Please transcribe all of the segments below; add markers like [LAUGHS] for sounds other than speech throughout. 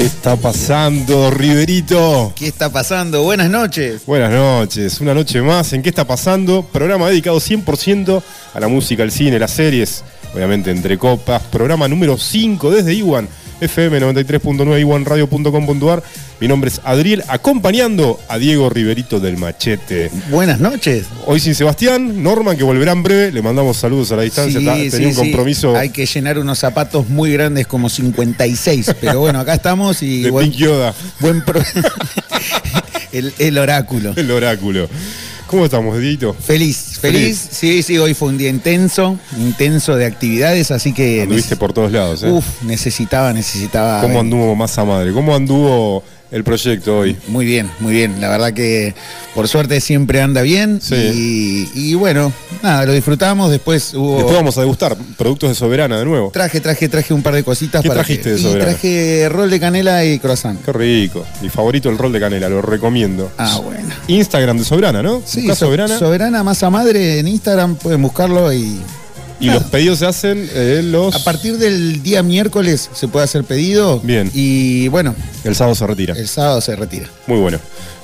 ¿Qué está pasando, Riverito? ¿Qué está pasando? Buenas noches. Buenas noches, una noche más en ¿Qué está pasando? Programa dedicado 100% a la música, al cine, las series, obviamente entre copas. Programa número 5 desde Iwan, FM 93.9, iwanradio.com.ar. Mi nombre es Adriel, acompañando a Diego Riverito del Machete. Buenas noches. Hoy sin Sebastián, Norman, que volverá en breve. Le mandamos saludos a la distancia. Sí, ta- sí, Tenía un sí. compromiso Hay que llenar unos zapatos muy grandes, como 56. Pero bueno, acá estamos y de buen, Pink Yoda, buen pro- [LAUGHS] el, el oráculo. el oráculo. ¿Cómo estamos, Dieguito? Feliz, feliz. Sí, sí, hoy fue un día intenso, intenso de actividades, así que Anduviste por todos lados, ¿eh? uf, necesitaba, necesitaba. ¿Cómo anduvo Masa Madre? ¿Cómo anduvo el proyecto hoy? Muy bien, muy bien. La verdad que por suerte siempre anda bien. Sí. Y, y bueno, nada, lo disfrutamos. Después hubo. Después vamos a degustar productos de Soberana de nuevo. Traje, traje, traje un par de cositas ¿Qué para. trajiste que- de y Soberana? traje rol de canela y croissant. Qué rico. Mi favorito el rol de canela, lo recomiendo. Ah, bueno. Instagram de Soberana, ¿no? Sí, So- Soberana. Soberana Masa Madre en Instagram, pueden buscarlo y. y los pedidos se hacen eh, los. A partir del día miércoles se puede hacer pedido. Bien. Y bueno, El sábado se retira. el sábado se retira. Muy bueno.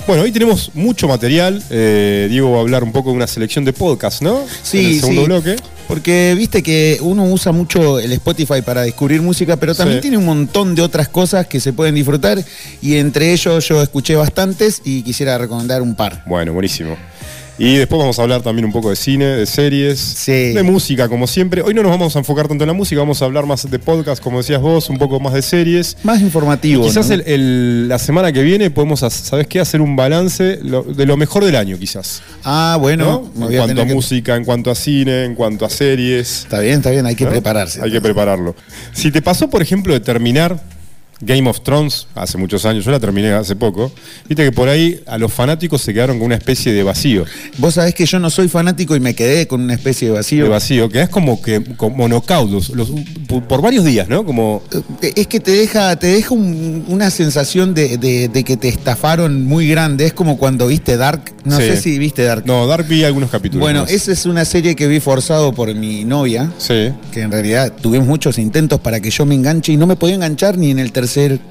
Bueno, hoy tenemos mucho material. Eh, Diego va a hablar un poco de una selección de podcasts, ¿no? Sí, En el segundo sí. bloque. Porque viste que uno usa mucho el Spotify para descubrir música, pero también Sí. tiene un montón de otras cosas que se pueden disfrutar y entre ellos yo escuché bastantes y quisiera recomendar un par. Bueno, buenísimo. Y después vamos a hablar también un poco de cine, de series, Sí. de música, como siempre. Hoy no nos vamos a enfocar tanto en la música, vamos a hablar más de podcast, como decías vos, un poco más de series. Más informativo. Quizás ¿no? el- el- la semana que viene podemos, ¿sabes qué? Hacer un balance de lo mejor del año, quizás. Ah, bueno, En a cuanto a que- música, en cuanto a cine, en cuanto a series. Está bien, está bien, hay que ¿no? prepararse. Hay que prepararlo. Si te pasó, por ejemplo, de terminar Game of Thrones hace muchos años, yo la terminé hace poco, viste que por ahí a los fanáticos se quedaron con una especie de vacío. Vos sabés que yo no soy fanático y me quedé con una especie de vacío. De vacío, que es como que monocaudos, los- por, varios días, ¿no? Como Eh, Es que te deja, te deja un- una sensación de, de- de que te estafaron muy grande. Es como cuando viste Dark. No Sí. sé si viste Dark. no, Dark vi algunos capítulos. bueno, más. esa es una serie que vi forzado por mi novia. sí. que en realidad tuvimos muchos intentos para que yo me enganche y no me podía enganchar ni en el tercer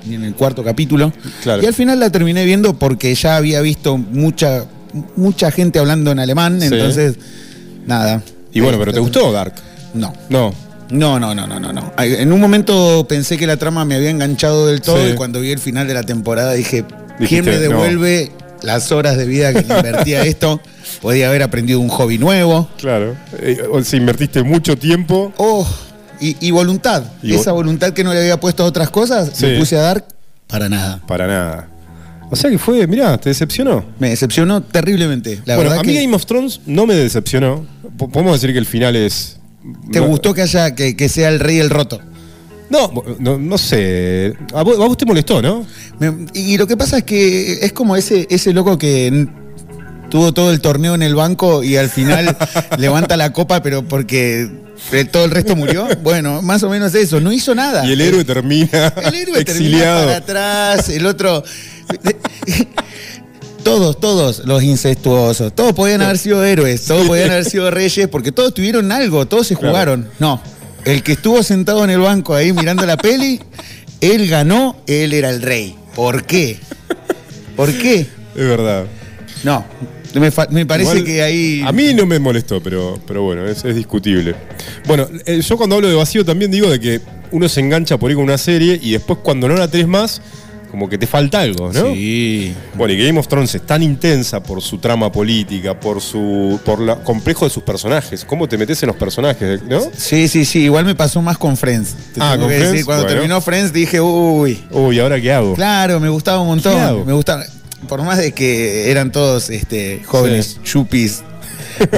ni en el cuarto capítulo. Claro. Y al final la terminé viendo porque ya había visto mucha mucha gente hablando en alemán, Sí. entonces nada. Y bueno, pero ¿te gustó Dark? No. No. No, no, no, no, no, En un momento pensé que la trama me había enganchado del todo Sí. y cuando vi el final de la temporada dije, Dijiste, ¿quién me no. devuelve las horas de vida que le invertí a esto? Podía haber aprendido un hobby nuevo. Claro. Eh, o sea, invertiste mucho tiempo. Oh, y, y voluntad. Y Esa voluntad que no le había puesto a otras cosas, Sí. le puse a dar para nada. Para nada. O sea que fue, mirá, ¿te decepcionó? Me decepcionó terriblemente. La bueno, verdad a mí que Game of Thrones no me decepcionó. P- Podemos decir que el final es. te no- gustó que haya que, que sea el rey el roto. No, no, no sé. A vos, a vos te molestó, ¿no? Me- y lo que pasa es que es como ese, ese loco que tuvo todo el torneo en el banco y al final [LAUGHS] levanta la copa, pero porque eh, todo el resto murió. Bueno, más o menos eso. No hizo nada. Y el héroe termina El héroe exiliado. termina para atrás, el otro. Todos, todos los incestuosos, todos podían haber sido héroes, todos podían haber sido reyes, porque todos tuvieron algo, todos se Claro. jugaron. No, el que estuvo sentado en el banco ahí mirando la peli, él ganó, él era el rey. ¿Por qué? ¿Por qué? Es verdad. No, me, parece Igual, que ahí. A mí no me molestó, pero, pero bueno, es, es discutible. Bueno, eh, yo cuando hablo de vacío también digo de que uno se engancha por ahí con una serie y después cuando no la tenés más, como que te falta algo, ¿no? Sí. Bueno, y Game of Thrones es tan intensa por su trama política, por su por la complejo de sus personajes, cómo te metes en los personajes, ¿no? Sí, sí, sí. Igual me pasó más con Friends. Te Ah, tengo ¿con que Friends? decir, cuando Bueno. terminó Friends dije, uy. Uy, ¿ahora qué hago? Claro, me gustaba un montón. ¿Qué hago? Me gustaba. Por más de que eran todos este, jóvenes chupis,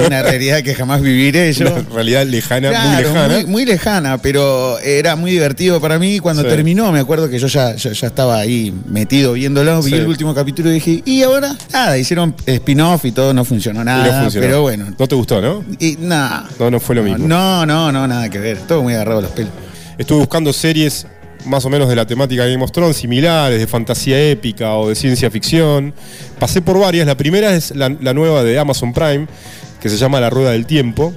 una [LAUGHS] realidad que jamás viviré yo. Una realidad lejana, muy lejana. Muy, muy lejana, pero era muy divertido para mí. Cuando Sí. terminó, me acuerdo que yo ya, ya, ya estaba ahí metido viéndolo, vi Sí. el último capítulo y dije, ¿y ahora? Nada, hicieron spin-off y todo, no funcionó nada. no funcionó. Pero bueno. No te gustó, ¿no? Y nada. No, no fue lo mismo. No, no, no, nada que ver. Todo muy agarrado a los pelos. Estuve buscando series más o menos de la temática de Game of Thrones, similares, de fantasía épica o de ciencia ficción. Pasé por varias. La primera es la, nueva de Amazon Prime, que se llama La Rueda del Tiempo.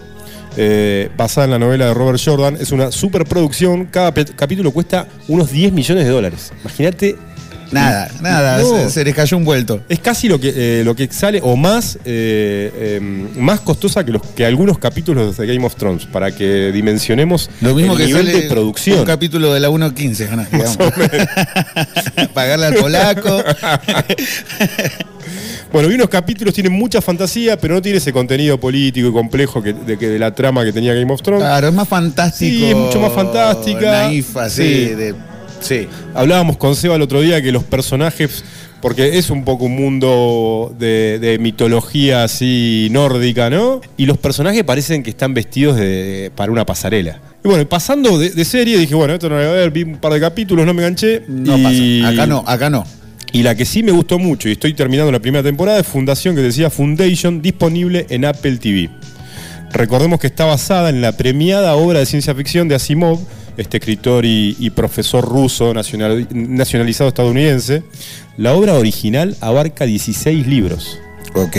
eh, basada en la novela de Robert Jordan. Es una superproducción. Cada capítulo cuesta unos 10 millones de dólares. Imagínate. Nada, nada, No. se, se les cayó un vuelto. Es casi lo que, eh, lo que sale, o más, eh, eh, más costosa que, los, que algunos capítulos de Game of Thrones, para que dimensionemos Lo mismo el que nivel sale de producción. un capítulo de la 1.15, ganás, digamos. [LAUGHS] Pagarle al polaco. [LAUGHS] Bueno, y unos capítulos tienen mucha fantasía, pero no tiene ese contenido político y complejo que, de, que- de la trama que tenía Game of Thrones. Claro, es más fantástico. Sí, es mucho más fantástica. Naif, así, Sí. de- sí. Hablábamos con Seba el otro día que los personajes, porque es un poco un mundo de, de mitología así nórdica, ¿no? Y los personajes parecen que están vestidos de, para una pasarela. Y bueno, pasando de, de serie, dije, bueno, esto no lo voy a ver, vi un par de capítulos, no me enganché. No y- pasa. Acá no, acá no. Y la que sí me gustó mucho, y estoy terminando la primera temporada, es Fundación, que decía Foundation, disponible en Apple TV. Recordemos que está basada en la premiada obra de ciencia ficción de Asimov, este escritor y, y profesor ruso nacional- nacionalizado estadounidense. La obra original abarca 16 libros. Ok.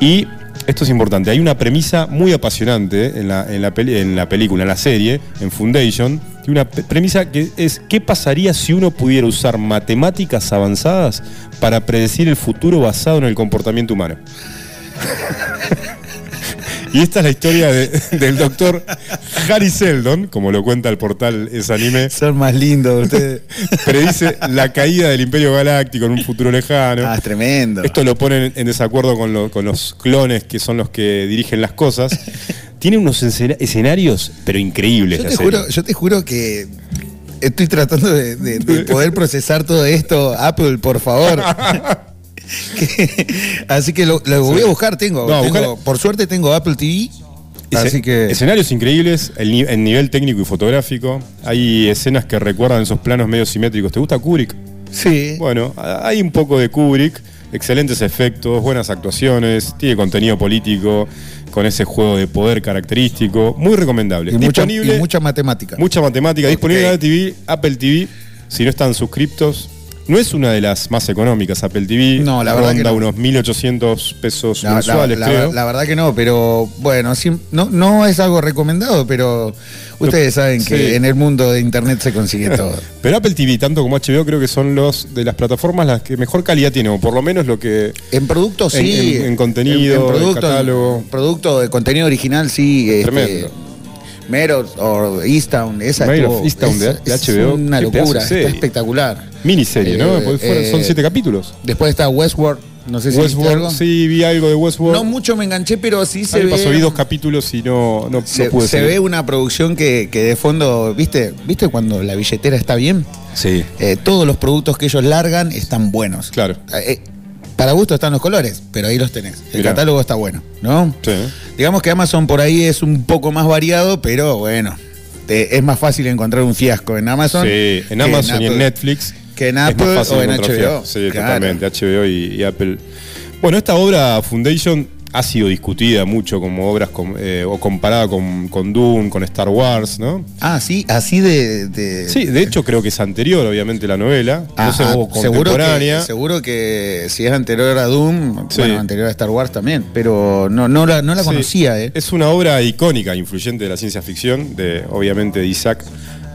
Y esto es importante, hay una premisa muy apasionante en la, en la, peli- en la película, en la serie, en Foundation, y una premisa que es ¿qué pasaría si uno pudiera usar matemáticas avanzadas para predecir el futuro basado en el comportamiento humano? [LAUGHS] Y esta es la historia de- del doctor Harry Seldon, como lo cuenta el portal Es Anime, Son más lindos ustedes. [LAUGHS] predice la caída del Imperio Galáctico en un futuro lejano. Ah, es tremendo. Esto lo ponen en desacuerdo con, lo- con los clones que son los que dirigen las cosas. Tiene unos escena- escenarios, pero increíbles. yo, la te serie. juro, yo te juro que estoy tratando de, de- de poder procesar todo esto. Apple, por favor. [LAUGHS] [LAUGHS] Que- así que lo, lo voy a buscar. Tengo, No, tengo- buscala. por suerte tengo Apple TV. Así que. Escenarios increíbles, el, ni- el nivel técnico y fotográfico. Hay escenas que recuerdan esos planos medio simétricos. ¿Te gusta Kubrick? Sí. Bueno, hay un poco de Kubrick. Excelentes efectos, buenas actuaciones, tiene contenido político, con ese juego de poder característico. Muy recomendable. Y mucha, Disponible- y mucha matemática. Mucha matemática disponible en Apple TV, Apple TV. Si no están suscriptos, no es una de las más económicas Apple TV. No, la verdad Ronda que no. unos 1.800 pesos La, mensuales, la- creo. la verdad que no, pero bueno, sí, no, no es algo recomendado, pero ustedes saben que Sí. en el mundo de internet se consigue [LAUGHS] todo. Pero Apple TV, tanto como HBO, creo que son los de las plataformas las que mejor calidad tienen, o por lo menos lo que. En producto En- sí. en- en contenido, en producto, catálogo. producto de contenido original sí. este, Tremendo. Meros o Easttown, esa estuvo- of Easttown de- es- de es HBO, una pedazo de locura, está espectacular. Miniserie, ¿no? Eh, Porque fueron- son eh, siete capítulos. Después está Westworld, no sé si algo. Westworld, sí, vi algo de Westworld. No mucho me enganché, pero sí se ve. pasó, vi dos capítulos y no, no, no se, pude se ve una producción que, que de fondo, ¿viste? ¿Viste cuando la billetera está bien? Sí, Eh, todos los productos que ellos largan están buenos. claro. Eh, para gusto están los colores, pero ahí los tenés. El Mirá. catálogo está bueno, ¿no? Sí. Digamos que Amazon por ahí es un poco más variado, pero bueno, te- es más fácil encontrar un fiasco en Amazon. Sí, en Amazon y en. Netflix. que en Apple o en HBO. fiasco. Sí, Claro. totalmente. HBO y, y Apple. Bueno, esta obra Foundation ha sido discutida mucho como obras com- eh, o comparada con, con Dune, con Star Wars, ¿no? Ah, sí, así de. de- Sí, de hecho creo que es anterior, obviamente, la novela. Ah, no sé, ah, seguro, que, seguro que si es anterior a Doom, Sí. bueno, anterior a Star Wars también, pero no, no la, no la Sí. conocía, ¿eh? Es una obra icónica, influyente de la ciencia ficción, de obviamente de Isaac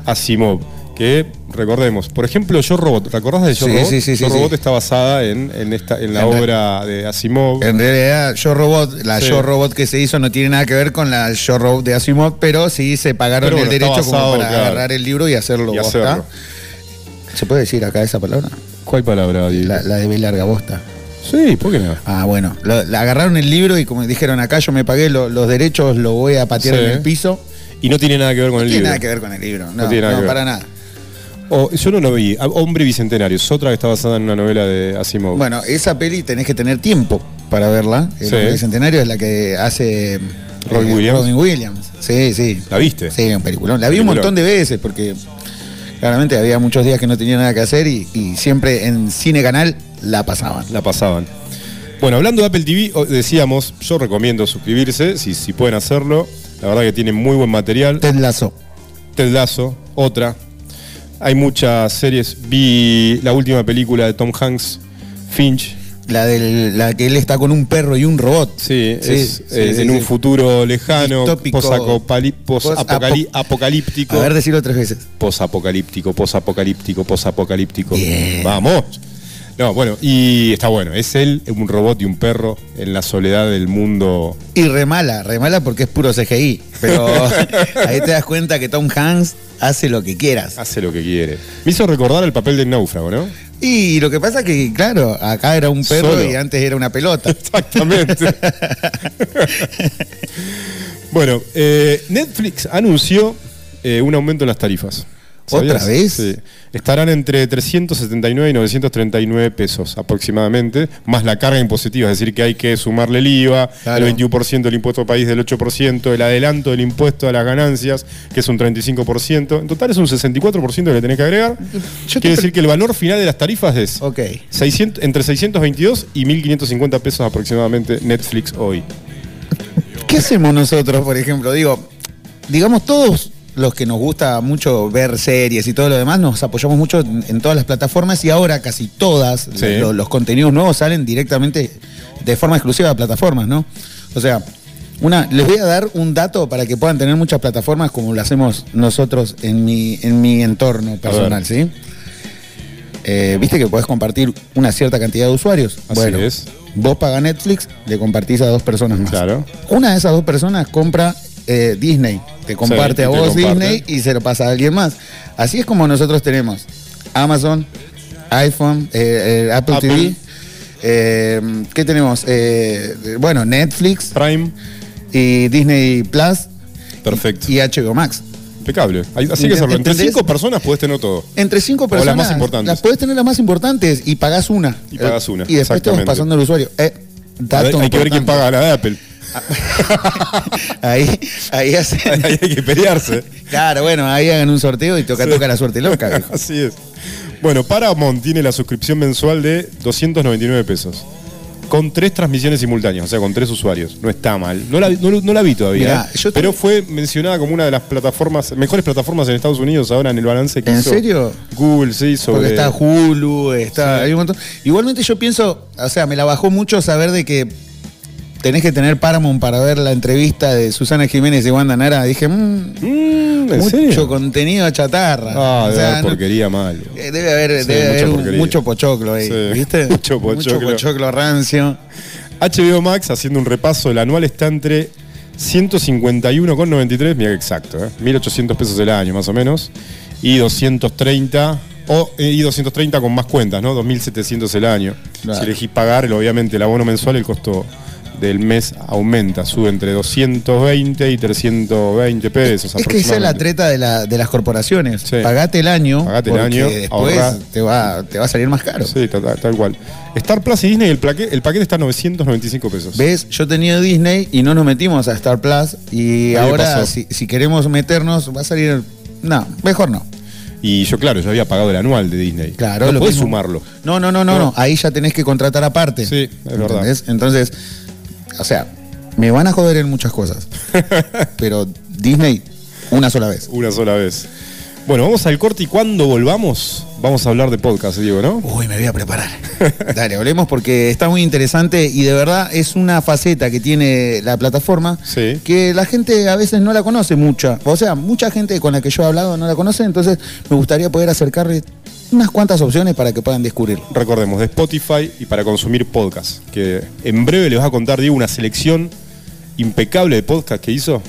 Asimov. Que recordemos, por ejemplo, Yo Robot, ¿te acordás de Yo Sí, Robot? sí, sí, Yo sí, Robot sí. está basada en, en esta, en la En obra de Asimov. En realidad, Yo Robot, la Sí. Yo Robot que se hizo no tiene nada que ver con la Yo Robot de Asimov, pero sí se pagaron el derecho como para claro. agarrar el libro y hacerlo Y bosta. hacerlo. ¿Se puede decir acá esa palabra? ¿Cuál palabra? La, la de B larga bosta. Sí, ¿por qué no? Ah, bueno. Lo- la agarraron el libro y como dijeron acá, yo me pagué lo- los derechos, lo voy a patear Sí. en el piso. Y no tiene nada que ver con No el tiene libro. nada que ver con el libro. No, tiene nada no, que ver. para nada. O- yo no lo vi. Ah, Hombre Bicentenario, es otra que está basada en una novela de Asimov. Bueno, esa peli tenés que tener tiempo para verla. El Sí. Hombre Bicentenario es la que hace eh, Robin Williams. Robin Williams. Sí, sí. ¿La viste? Sí, un peliculón. La vi un montón de veces porque claramente había muchos días que no tenía nada que hacer y, y siempre en Cine Canal la pasaban. La pasaban. Bueno, hablando de Apple TV, decíamos, yo recomiendo suscribirse, si, si pueden hacerlo. La verdad que tiene muy buen material. Ted Lasso, otra. Hay muchas series. Vi la última película de Tom Hanks, Finch. La, del, la que él está con un perro y un robot. Sí, Sí, es sí, eh, sí, en un futuro lejano, Distópico. posacopali- posapocali- Posapo- apocalíptico. A ver, decirlo tres veces. Posapocalíptico, posapocalíptico, posapocalíptico. Bien. Vamos. No, bueno, y está bueno. Es él, un robot y un perro en la soledad del mundo. Y remala, remala porque es puro CGI. Pero [LAUGHS] ahí te das cuenta que Tom Hanks hace lo que quieras. Hace lo que quiere. Me hizo recordar el papel del náufrago, ¿no? Y lo que pasa que, claro, acá era un perro Solo. y antes era una pelota. [LAUGHS] Exactamente. [LAUGHS] bueno, eh, Netflix anunció eh, un aumento en las tarifas. ¿Otra vez? Sí. Estarán entre 379 y 939 pesos aproximadamente, más la carga impositiva, es decir, que hay que sumarle el IVA, Claro. el 21% del impuesto país del 8%, el adelanto del impuesto a las ganancias, que es un 35%. En total es un 64% que tenés que agregar. Yo Quiere decir que el valor final de las tarifas es Ok. 600 entre 622 y 1550 pesos aproximadamente Netflix hoy. ¿Qué hacemos nosotros, por ejemplo? Digo, digamos, todos los que nos gusta mucho ver series y todo lo demás, nos apoyamos mucho en, en todas las plataformas y ahora casi todas Sí. los contenidos nuevos salen directamente de forma exclusiva a plataformas, ¿no? O sea, una, les voy a dar un dato para que puedan tener muchas plataformas como lo hacemos nosotros en mi, en mi entorno personal, ¿sí? Eh, Viste que podés compartir una cierta cantidad de usuarios. Así bueno, es. vos pagas Netflix, le compartís a dos personas más. Claro. Una de esas dos personas compra eh, Disney, te comparte Sí, a y vos comparte. Disney y se lo pasa a alguien más. Así es como nosotros tenemos Amazon, iPhone, eh, eh, Apple, Apple. TV. eh, ¿Qué tenemos? Eh, bueno, Netflix Prime, y Disney Plus perfecto. y HBO Max. Impecable. Hay- Así que. Entre ¿Entendés? cinco personas puedes tener todo. Entre cinco las personas. más importantes. Las puedes tener las más importantes y pagás una. Y pagás una, Y después te vas pasando el usuario. Dato hay que ver quién paga la de Apple. [LAUGHS] Ahí, ahí hacen. Ahí hay que pelearse. Claro, bueno, ahí hagan un sorteo y toca, Sí. toca la suerte loca. [LAUGHS] viejo. Así es. Bueno, Paramount tiene la suscripción mensual de 299 pesos. Con tres transmisiones simultáneas, o sea, con tres usuarios. No está mal. No la, no, no la vi todavía. Mirá, ¿eh? pero fue mencionada como una de las plataformas, mejores plataformas en Estados Unidos ahora en el balance que ¿En hizo serio? Google, sí, sobre. Porque está Hulu, está. Sí. Hay un montón. Igualmente yo pienso, o sea, me la bajó mucho saber de que tenés que tener Paramount para ver la entrevista de Susana Jiménez y Wanda Nara. Dije, mmm, Mm, ¿En mucho serio? contenido chatarra. Ah, O debe sea, haber no- porquería mal. eh, Debe haber, Sí, debe haber un- mucho pochoclo ahí, Sí. ¿viste? [LAUGHS] Mucho pochoclo. Mucho pochoclo rancio. HBO Max, haciendo un repaso, el anual está entre 151,93, mira exacto, ¿eh? 1.800 pesos el año más o menos, y 230, o, eh, y 230 con más cuentas, ¿no? 2.700 el año. Claro. Si elegís pagar, obviamente el abono mensual, el costo del mes aumenta, sube entre 220 y 320 pesos. Es que esa es la treta de, la- de las corporaciones. Sí. Pagate el año. Pagate el año, Después ahorrá. te va, te va a salir más caro. Sí, tal, tal cual. Star Plus y Disney, el, plaque- el paquete está a 995 pesos. ¿Ves? Yo tenía Disney y no nos metimos a Star Plus. Y Ahí ahora, si, si queremos meternos, va a salir. No, mejor no. Y yo, claro, yo había pagado el anual de Disney. Claro, no lo mismo. sumarlo. No, no, no, no, No. Ahí ya tenés que contratar aparte. Sí, es verdad. Entonces, o sea, me van a joder en muchas cosas. [LAUGHS] pero Disney, una sola vez. Una sola vez. Bueno, vamos al corte y cuando volvamos, vamos a hablar de podcast, Diego, ¿no? Uy, me voy a preparar. [LAUGHS] Dale, hablemos porque está muy interesante y de verdad es una faceta que tiene la plataforma Sí. que la gente a veces no la conoce mucha. O sea, mucha gente con la que yo he hablado no la conoce, entonces me gustaría poder acercarle unas cuantas opciones para que puedan descubrir. Recordemos, de Spotify y para consumir podcast. Que en breve les va a contar, Diego, una selección impecable de podcast que hizo.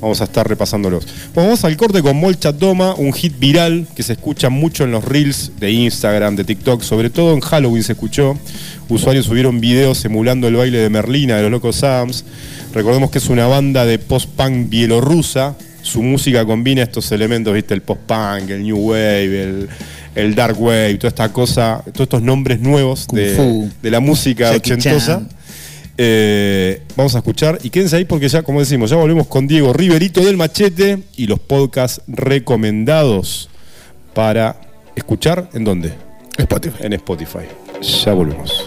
Vamos a estar repasándolos. Vamos al corte con Molcha Toma, un hit viral que se escucha mucho en los reels de Instagram, de TikTok, sobre todo en Halloween se escuchó. Usuarios subieron videos emulando el baile de Merlina de los Locos Sams. Recordemos que es una banda de post-punk bielorrusa. Su música combina estos elementos, ¿viste? El post-punk, el new wave, el, el dark wave, toda esta cosa, todos estos nombres nuevos de, de la música Jackie ochentosa. Eh, vamos a escuchar y quédense ahí porque ya, como decimos, ya volvemos con Diego Riverito del Machete y los podcasts recomendados para escuchar en dónde? Spotify. En Spotify. Ya volvemos.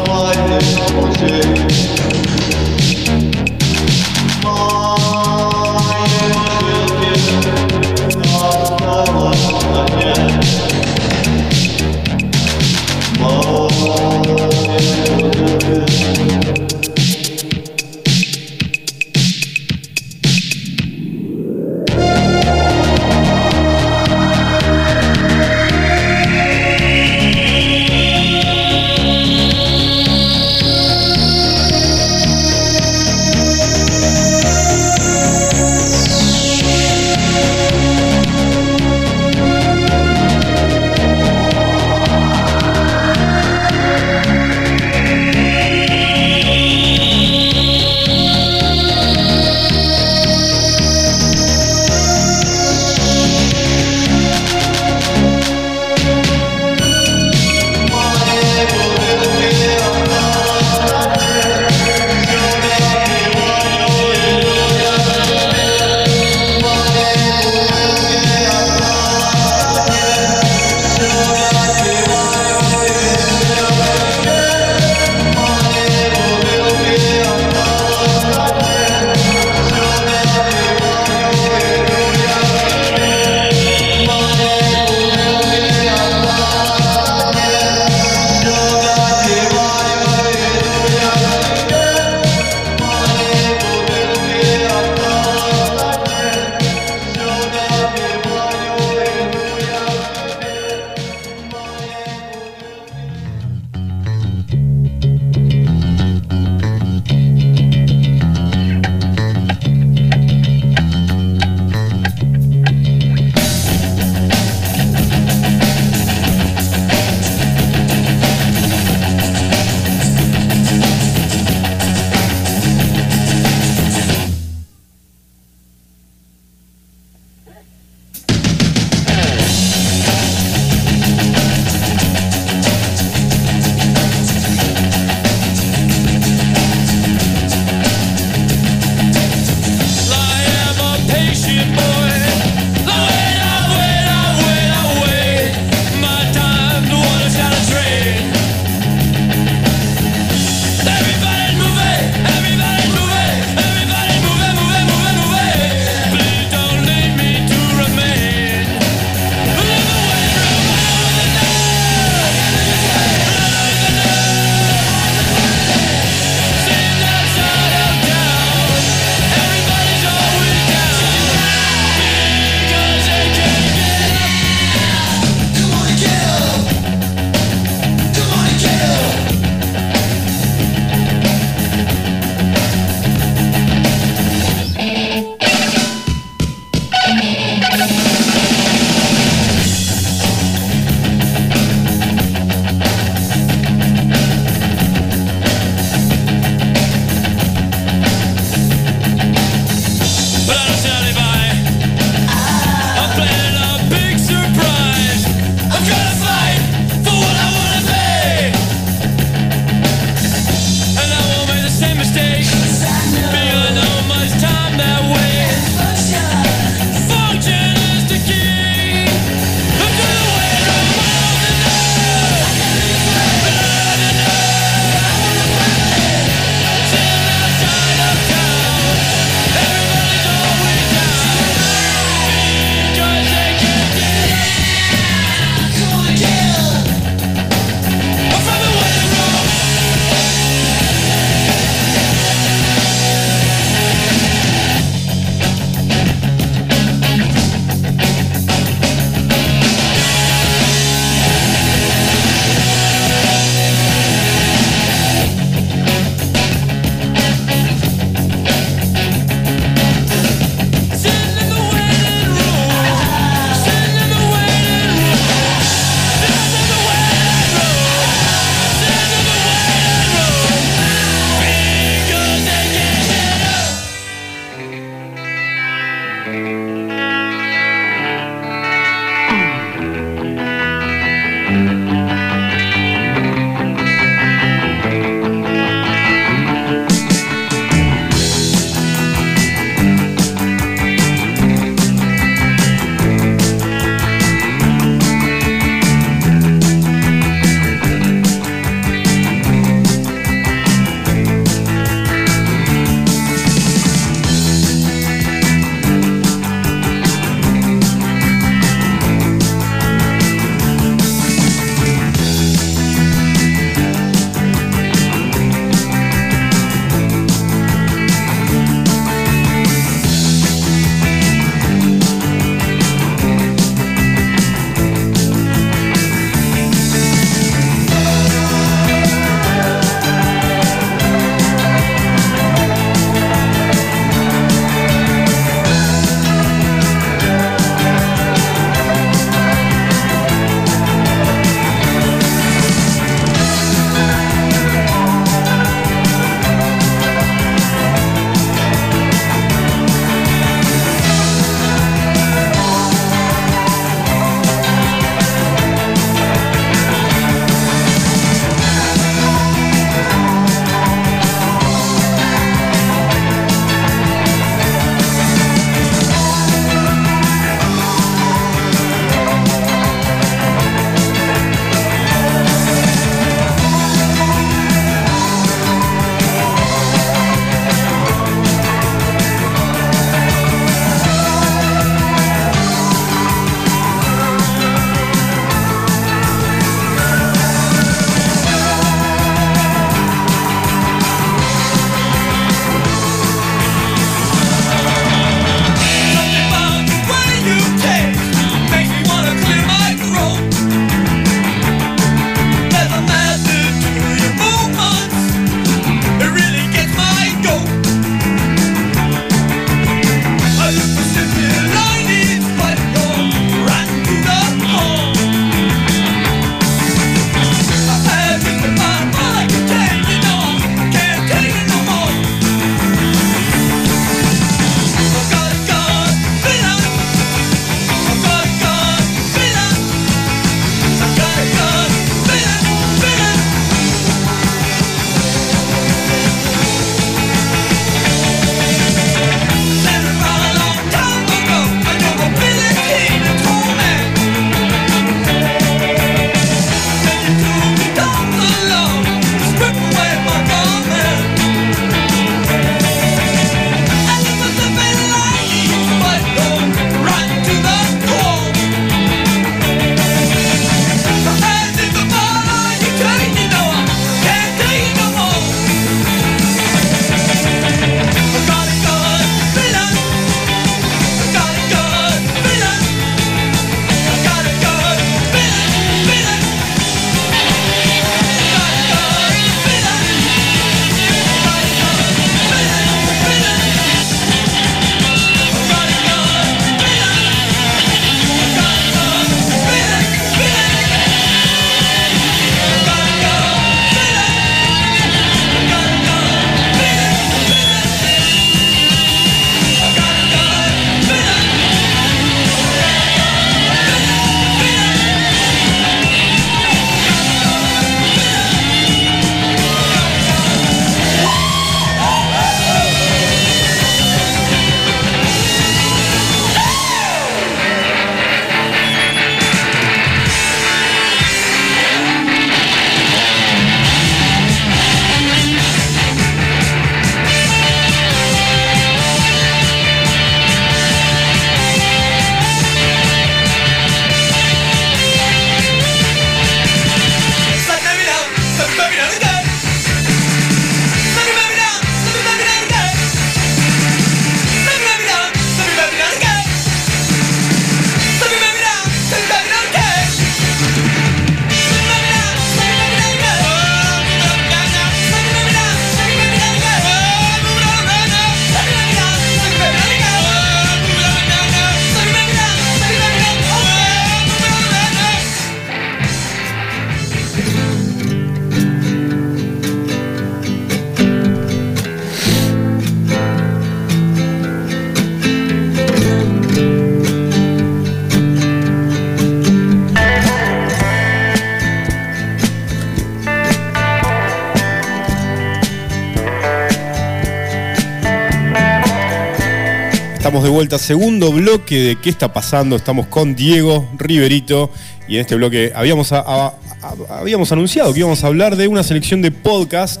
Segundo bloque de ¿Qué está pasando? Estamos con Diego Riverito y en este bloque habíamos, a- a- a- habíamos anunciado que íbamos a hablar de una selección de podcast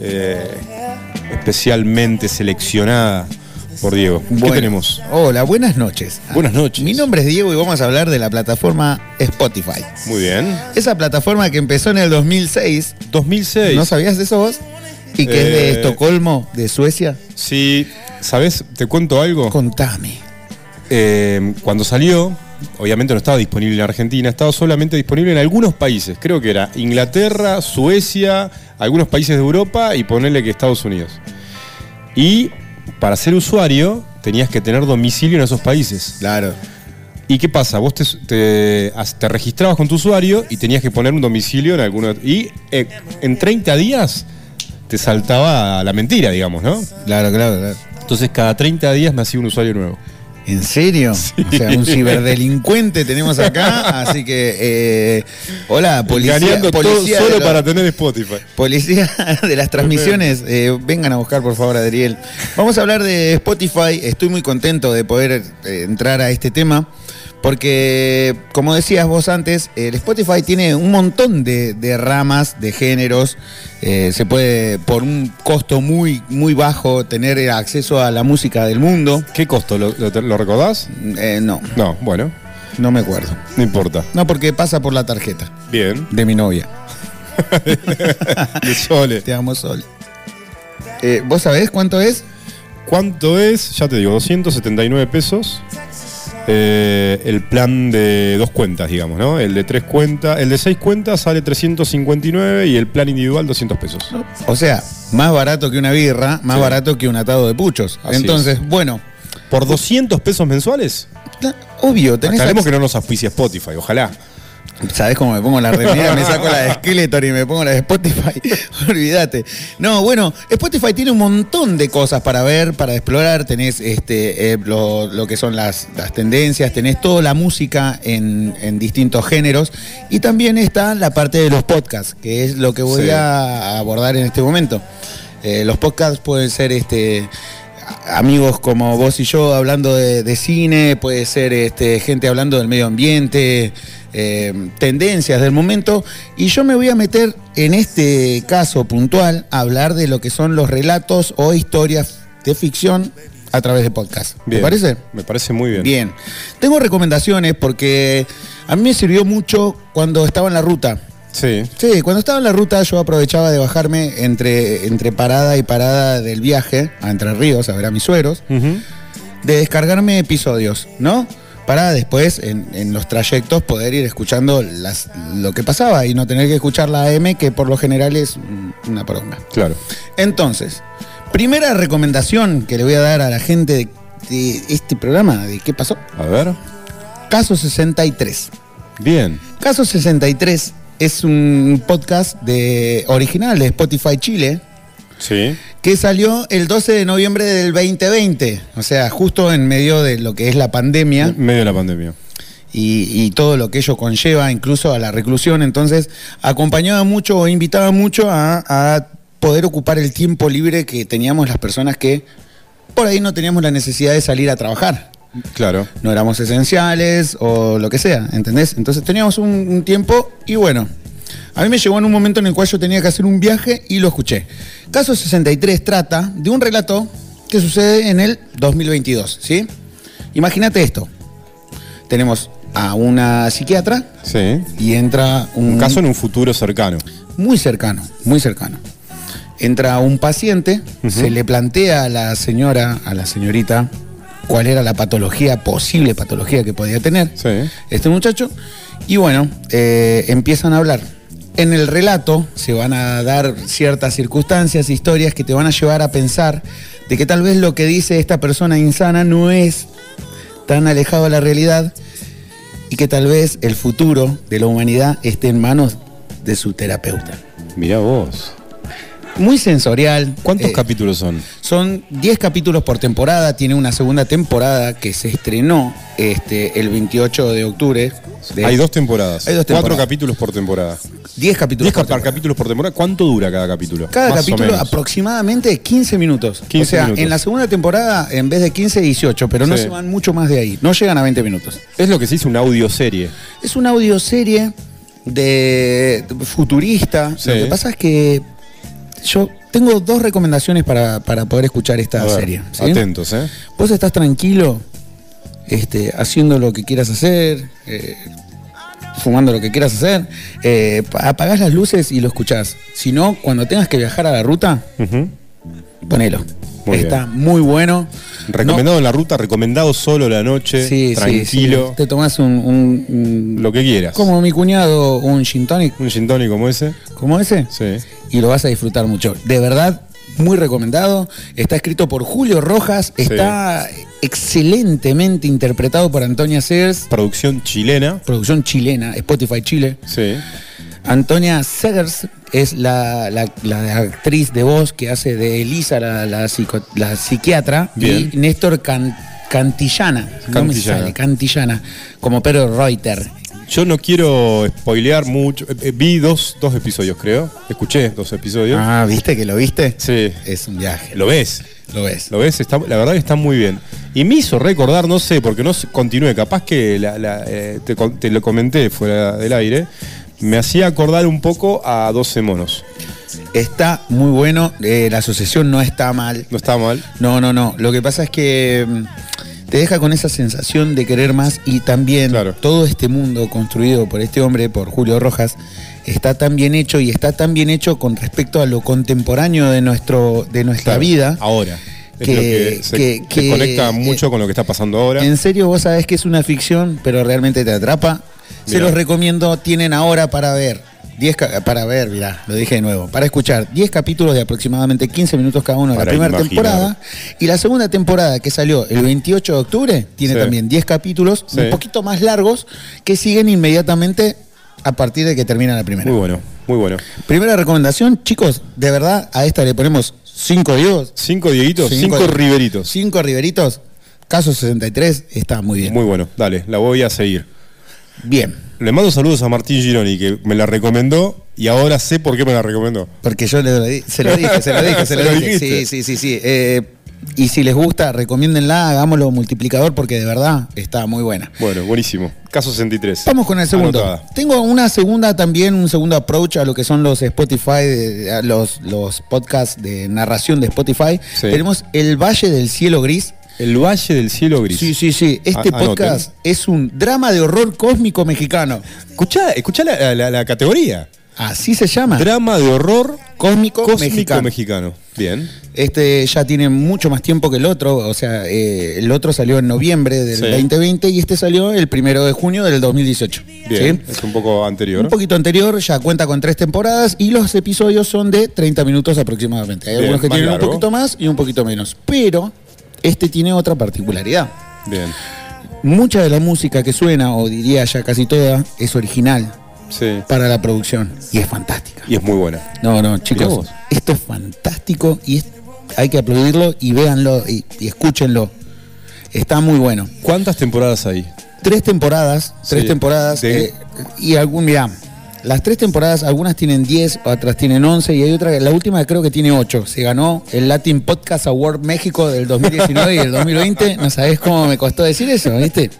eh, especialmente seleccionada por Diego. ¿Qué Bueno, tenemos? Hola, buenas noches. Buenas noches. Mi nombre es Diego y vamos a hablar de la plataforma Spotify. Muy bien. Esa plataforma que empezó en el 2006. 2006. ¿No sabías de eso vos? Y que es de Eh. Estocolmo, de Suecia. Sí, ¿sabes? Te cuento algo. Contame. Eh, cuando salió, obviamente no estaba disponible en Argentina, estaba solamente disponible en algunos países. Creo que era Inglaterra, Suecia, algunos países de Europa y ponerle que Estados Unidos. Y para ser usuario tenías que tener domicilio en esos países. Claro. ¿Y qué pasa? Vos te, te- te registrabas con tu usuario y tenías que poner un domicilio en alguno. Y eh, en 30 días te saltaba la mentira, digamos, ¿no? Claro, claro, claro. Entonces cada 30 días me hacía un usuario nuevo. ¿En serio? O sea, un ciberdelincuente tenemos acá, así que eh, hola, policía, Engañando todo policía, de solo los- para tener Spotify. policía de las transmisiones, eh, vengan a buscar por favor a Adriel. Vamos a hablar de Spotify, estoy muy contento de poder eh, entrar a este tema. Porque, como decías vos antes, el Spotify tiene un montón de, de ramas, de géneros. Eh, se puede, por un costo muy, muy bajo, tener acceso a la música del mundo. ¿Qué costo? ¿Lo, lo- lo recordás? Eh, no, No, bueno, no me acuerdo. no importa. No, porque pasa por la tarjeta Bien. de mi novia. [LAUGHS] De Sole. Te amo, Sol. Eh, ¿Vos sabés cuánto es? ¿Cuánto es? Ya te digo, 279 pesos. Eh, el plan de dos cuentas, digamos, ¿no? El de tres cuentas, el de seis cuentas sale 359 y el plan individual 200 pesos. O sea, más barato que una birra, más Sí. barato que un atado de puchos. Así Entonces, bueno, ¿Por 200 pesos mensuales? obvio, tenés Aclaremos que no nos auspicia Spotify, ojalá. ¿Sabés cómo me pongo la remera? Me saco la de Skeletor y me pongo la de Spotify. [LAUGHS] Olvídate. No, bueno, Spotify tiene un montón de cosas para ver, para explorar. Tenés este, eh, lo, lo que son las, las tendencias, tenés toda la música en, en distintos géneros. Y también está la parte de los podcasts, que es lo que voy Sí. a abordar en este momento. Eh, los podcasts pueden ser este amigos como vos y yo hablando de, de cine, puede ser este, gente hablando del medio ambiente, eh, tendencias del momento, y yo me voy a meter en este caso puntual a hablar de lo que son los relatos o historias de ficción a través de podcast. ¿Te Bien. parece? Me parece muy bien. Bien. Tengo recomendaciones porque a mí me sirvió mucho cuando estaba en la ruta. Sí. Sí, cuando estaba en la ruta yo aprovechaba de bajarme entre, entre parada y parada del viaje a Entre Ríos a ver a mis suegros, Ujú. de descargarme episodios, ¿no? Para después en, en los trayectos poder ir escuchando las, lo que pasaba y no tener que escuchar la AM que por lo general es una poronga. Claro. Entonces, primera recomendación que le voy a dar a la gente de, de este programa, de qué pasó, A ver. Caso 63. Bien. Caso 63 es un podcast de original de Spotify Chile Sí. que salió el 12 de noviembre del 2020, o sea, justo en medio de lo que es la pandemia En medio de la pandemia. y, y todo lo que ello conlleva, incluso a la reclusión. Entonces, acompañaba mucho o invitaba mucho a, a poder ocupar el tiempo libre que teníamos las personas que por ahí no teníamos la necesidad de salir a trabajar Claro. no éramos esenciales o lo que sea, ¿entendés? Entonces teníamos un, un tiempo y bueno, a mí me llegó en un momento en el cual yo tenía que hacer un viaje y lo escuché. Caso 63 trata de un relato que sucede en el 2022, ¿sí? Imagínate esto. Tenemos a una psiquiatra Sí. y entra un, Un caso en un futuro cercano. muy cercano, muy cercano. Entra un paciente, se le plantea a la señora, a la señorita, cuál era la patología, posible patología que podía tener Sí. este muchacho, y bueno, eh, empiezan a hablar. En el relato se van a dar ciertas circunstancias, historias que te van a llevar a pensar de que tal vez lo que dice esta persona insana no es tan alejado de la realidad y que tal vez el futuro de la humanidad esté en manos de su terapeuta. Mirá vos. Muy sensorial. ¿Cuántos Eh, capítulos son? Son 10 capítulos por temporada, tiene una segunda temporada que se estrenó este, el 28 de octubre. de- Hay dos temporadas. Hay dos Cuatro temporadas. capítulos por temporada. 10 capítulos 10 por temporada. capítulos por temporada. ¿Cuánto dura cada capítulo? Cada Más capítulo aproximadamente 15 minutos. 15 o sea, minutos. en la segunda temporada, en vez de 15, 18, pero no Sí. se van mucho más de ahí. No llegan a 20 minutos. Es lo que se dice una audioserie. Es una audioserie de de futurista. Sí. Lo que pasa es que yo tengo dos recomendaciones para, para poder escuchar esta ver, serie. ¿sí? Atentos, ¿eh? Vos estás tranquilo, este, haciendo lo que quieras hacer, eh, fumando lo que quieras hacer, eh, pa- apagás las luces y lo escuchás. Si no, cuando tengas que viajar a la ruta. Ponelo. Muy Está muy bueno. Recomendado en la ruta, recomendado solo la noche, No- sí, tranquilo, sí. Te tomás un, un- un- lo que quieras. como mi cuñado, un gin tonic, Un gin tonic como ese. como ese, Sí. y lo vas a disfrutar mucho. De verdad, muy recomendado. Está escrito por Julio Rojas, está excelentemente interpretado por Antonia Sears, Producción chilena. producción chilena, Spotify Chile. Sí. Antonia Segers es la, la- la actriz de voz que hace de Elisa, la, la psico- la psiquiatra, Bien. y Néstor Can- Cantillana, no Cantillana. sale, Cantillana, como Pedro Reuter. Yo no quiero spoilear mucho. Eh, vi dos, dos episodios, creo. Escuché dos episodios. Ah, ¿viste que lo viste? Sí. Es un viaje. Lo ves. Lo ves. Lo ves, está, la verdad que está muy bien. Y me hizo recordar, no sé, porque no continúe, capaz que la- la, eh, te lo comenté fuera del aire, me hacía acordar un poco a 12 monos. Está muy bueno, eh, la asociación no está mal. No está mal. No, no, no. Lo que pasa es que mm, te deja con esa sensación de querer más y también Claro. todo este mundo construido por este hombre, por Julio Rojas, está tan bien hecho y está tan bien hecho con respecto a lo contemporáneo de nuestro de nuestra Claro, vida. Ahora. Es que- lo que se, que- conecta eh, mucho con lo que está pasando ahora. En serio, vos sabés que es una ficción, pero realmente te atrapa. Se los recomiendo, tienen ahora para ver. 10 ca- para ver, mirá, lo dije de nuevo, para escuchar 10 capítulos de aproximadamente 15 minutos cada uno de la primera imaginar. temporada. Y la segunda temporada que salió el 28 de octubre tiene Sí. también 10 capítulos, Sí. un poquito más largos, que siguen inmediatamente a partir de que termina la primera. Muy bueno, muy bueno. Primera recomendación, chicos, de verdad, a esta le ponemos 5 dios, Cinco Dieguitos, cinco, Cinco- Riveritos. 5 riberitos, caso 63, está muy bien. Muy bueno, dale, la voy a seguir. Bien. Le mando saludos a Martín Gironi, que me la recomendó y ahora sé por qué me la recomendó. Porque yo le, se lo dije, se lo dije, se [LAUGHS] lo dije. Sí, sí, sí, sí. Eh, y si les gusta, recomiéndenla, hagámoslo multiplicador porque de verdad está muy buena. Bueno, buenísimo. Caso 63. Vamos con el segundo. Anotada. Tengo una segunda también, un segundo approach a lo que son los Spotify, de- los, los podcasts de narración de Spotify. Sí. Tenemos El Valle del Cielo Gris. El Valle del Cielo Gris. Sí, sí, sí. Este A- anoten. podcast es un drama de horror cósmico mexicano. Escuchá, escuchá la, la- la categoría. Así se llama. Drama de horror cósmico, cósmico mexicano. mexicano. Bien. Este ya tiene mucho más tiempo que el otro, o sea, eh, el otro salió en noviembre del Sí. 2020 y este salió el primero de junio del 2018. Bien. ¿sí? Es un poco anterior. Un poquito anterior, ya cuenta con tres temporadas y los episodios son de 30 minutos aproximadamente. Hay Bien, algunos que tienen largo. un poquito más y un poquito menos. Pero este tiene otra particularidad. Bien. Mucha de la música que suena, o diría ya casi toda, es original Sí. para la producción y es fantástica. Y es muy buena. No, no, chicos, esto es fantástico y es- hay que aplaudirlo y véanlo y, y escúchenlo. Está muy bueno. ¿Cuántas temporadas hay? Tres temporadas, tres temporadas De- eh, y algún, mirá, las tres temporadas, algunas tienen 10, otras tienen 11 y hay otra, la última creo que tiene 8. Se ganó el Latin Podcast Award México del 2019 y el 2020. No sabés cómo me costó decir eso, ¿viste?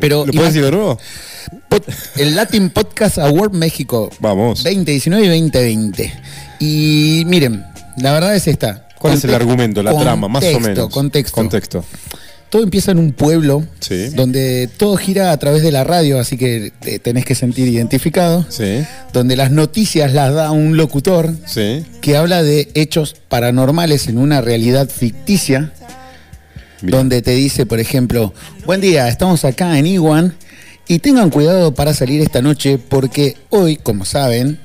Pero ¿Lo puedes decir de nuevo? El Latin Podcast Award México Vamos. 2019 y 2020. Y miren, la verdad es esta. ¿Cuál es el argumento, la trama, más o menos? Contexto. Contexto. Todo empieza en un pueblo Sí. donde todo gira a través de la radio, así que te tenés que sentir identificado. Sí. Donde las noticias las da un locutor Sí. que habla de hechos paranormales en una realidad ficticia. Donde te dice, por ejemplo, buen día, estamos acá en Iguan y tengan cuidado para salir esta noche porque hoy, como saben,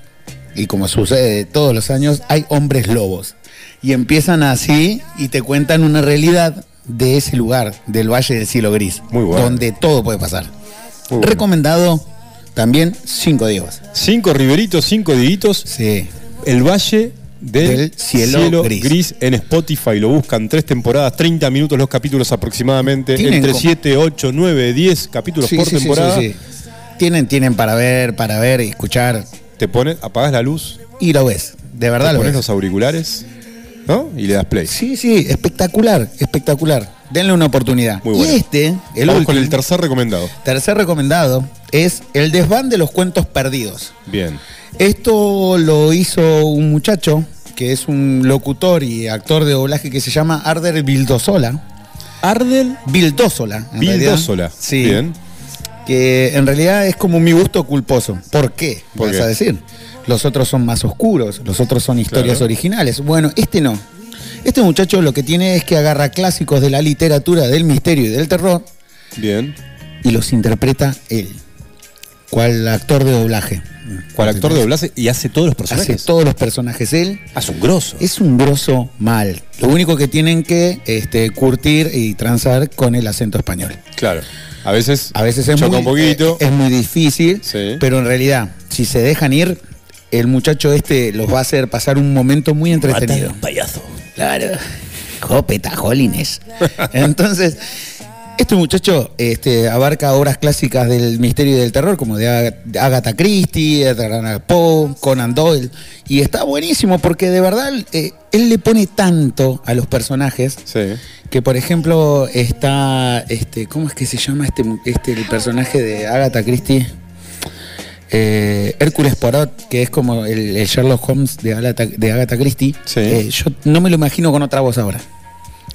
y como sucede todos los años, hay hombres lobos. Y empiezan así y te cuentan una realidad de ese lugar, del Valle del Cielo Gris, Muy bueno. donde todo puede pasar. Bueno. Recomendado también cinco días. Cinco Riveritos, cinco Dieguitos. Sí. El Valle del, cielo, gris. en Spotify. Lo buscan tres temporadas, 30 minutos los capítulos aproximadamente. Entre 7, 8, 9, 10 capítulos por temporada. tienen, tienen para ver, para ver y escuchar. Te pones, apagas la luz. Y lo ves. De verdad te lo pones ves. los auriculares. ¿No? Y le das play. Sí, sí, espectacular, espectacular. Denle una oportunidad. Muy bueno. Y este, el Vamos último, con el tercer recomendado. tercer recomendado, es El desván de los cuentos perdidos. Bien. Esto lo hizo un muchacho que es un locutor y actor de doblaje que se llama Arder Vildosola. Ardel Vildosola. en realidad. Sí. Bien. Que en realidad es como mi gusto culposo. ¿Por qué? ¿Por Vas qué? a decir. Los otros son más oscuros, los otros son historias Claro. originales. Bueno, este no. Este muchacho lo que tiene es que agarra clásicos de la literatura, del misterio y del terror Bien. y los interpreta él. ¿Cuál actor de doblaje? ¿Cuál actor de doblaje y hace todos los Hace personajes? todos los personajes él. Hace un grosso. Es un grosso mal. Lo único que tienen que este, curtir y transar con el acento español. Claro. A veces, A veces es muy, un poquito. eh, es muy difícil, Sí. pero en realidad, si se dejan ir, el muchacho este los va a hacer pasar un momento muy entretenido. payaso. Claro. Jopeta, jolines. [LAUGHS] Entonces, este muchacho este, abarca obras clásicas del misterio y del terror, como de Ag- de Agatha Christie, Edgar Allan Poe, Conan Doyle. Y está buenísimo porque de verdad eh, él le pone tanto a los personajes Sí. que, por ejemplo, está. Este, ¿Cómo es que se llama este, este el personaje de Agatha Christie? Eh, Hércules Poirot, que es como el, el Sherlock Holmes de Agatha, de Agatha Christie. Sí. Eh, yo no me lo imagino con otra voz ahora.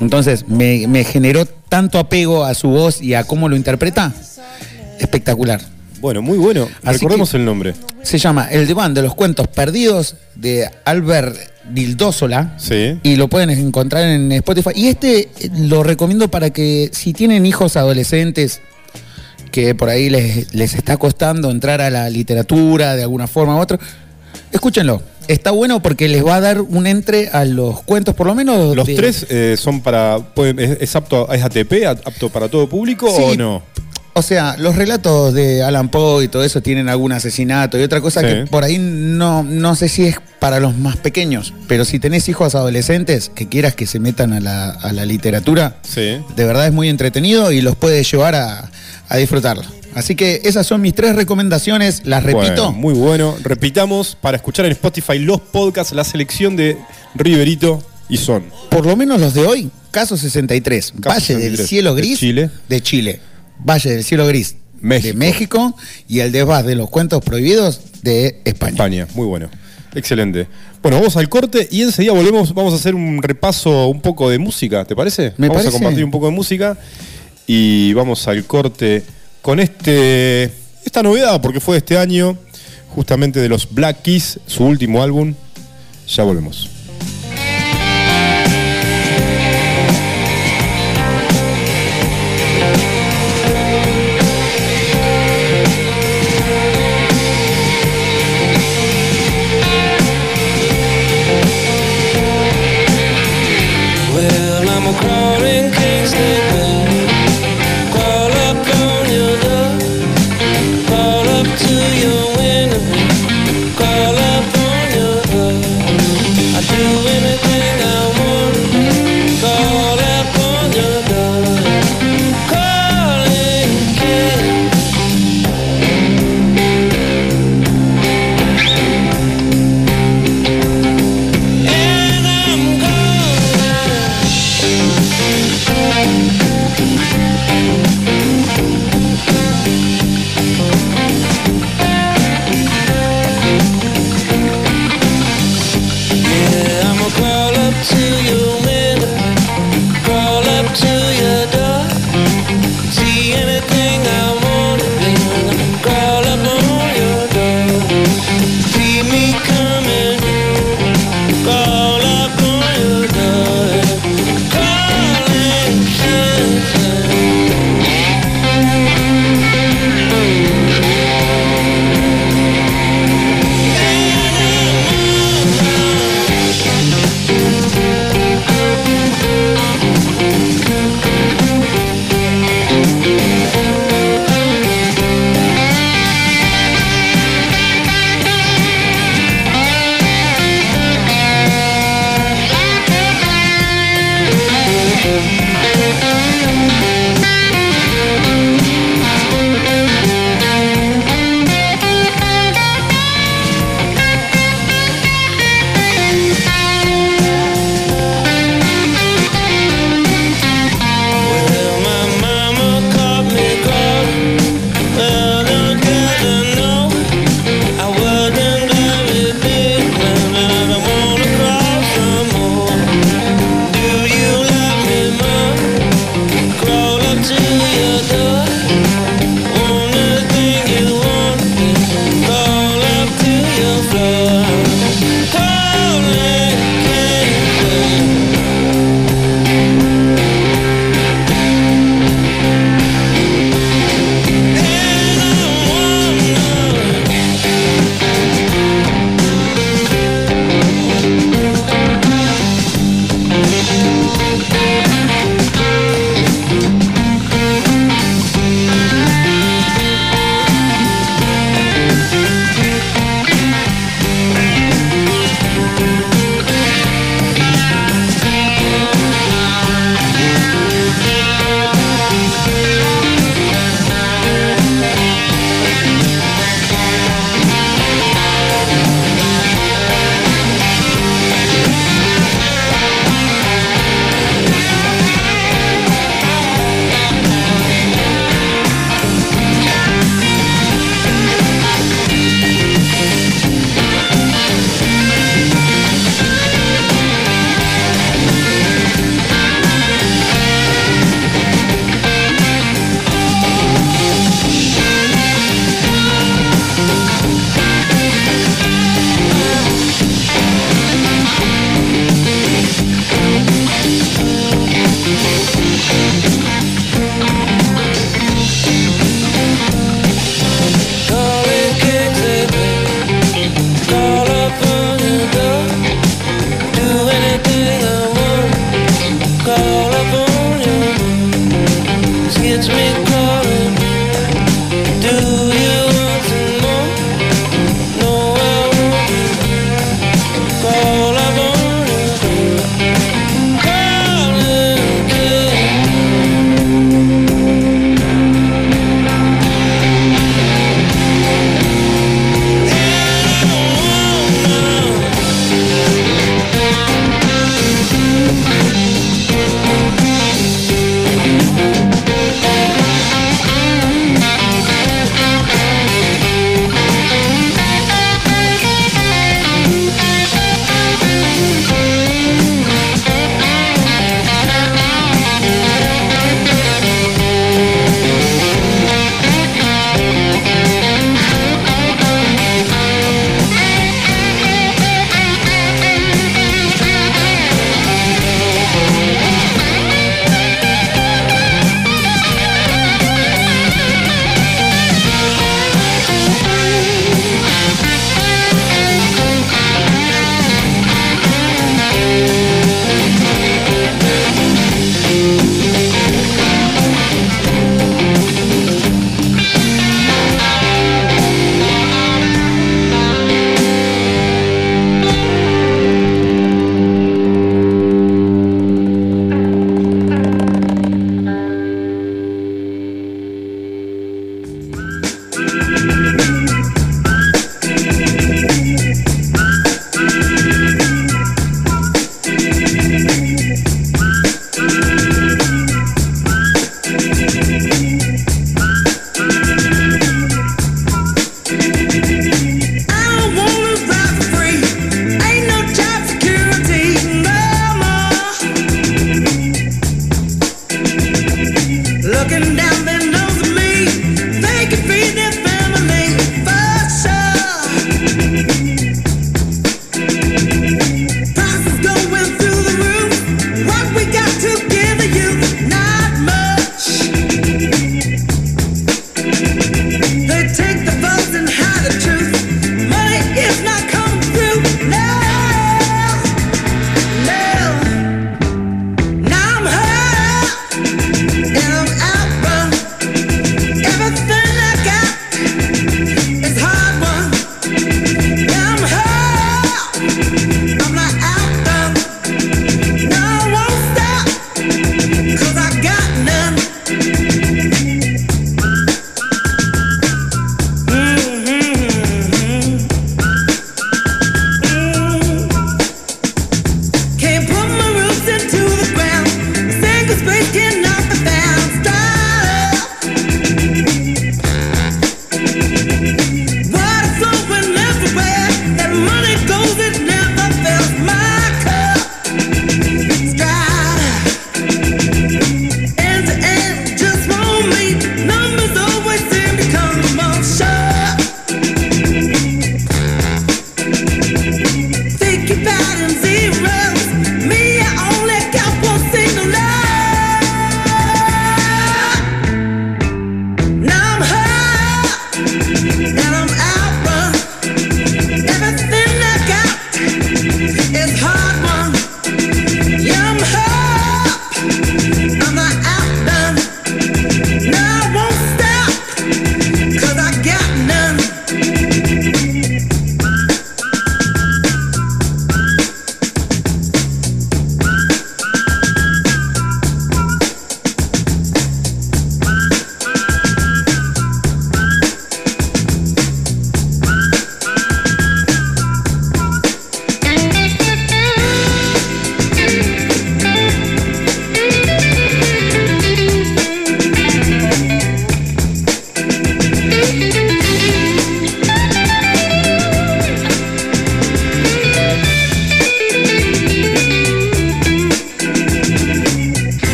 Entonces, me, me generó tanto apego a su voz y a cómo lo interpreta. Espectacular. Bueno, muy bueno. Así Recordemos el nombre. Se llama El Diván de los Cuentos Perdidos de Albert Dildósola. Sí. Y lo pueden encontrar en Spotify. Y este eh, lo recomiendo para que si tienen hijos adolescentes que por ahí les, les está costando entrar a la literatura de alguna forma u otra, escúchenlo. Está bueno porque les va a dar un entre a los cuentos, por lo menos. ¿Los de- tres eh, son para. pueden- es, es apto, es ATP, apto para todo público Sí. o no? O sea, los relatos de Alan Poe y todo eso tienen algún asesinato y otra cosa Sí. que por ahí no, no sé si es para los más pequeños, pero si tenés hijos adolescentes que quieras que se metan a la, a la literatura, Sí. de verdad es muy entretenido y los puede llevar a, a disfrutarlo. Así que esas son mis tres recomendaciones, las repito. Bueno, muy bueno. Repitamos para escuchar en Spotify los podcasts, la selección de Riverito y son. Por lo menos los de hoy, Caso 63, Caso Valle del 63, Cielo de Gris Chile. de Chile. Valle del Cielo Gris México. de México y el desvás de los cuentos prohibidos de España. España, muy bueno. Excelente. Bueno, vamos al corte y enseguida volvemos. Vamos a hacer un repaso un poco de música, ¿te parece? Me vamos parece. a compartir un poco de música y vamos al corte con este esta novedad, porque fue de este año, justamente de los Black Keys, su último álbum. Ya volvemos.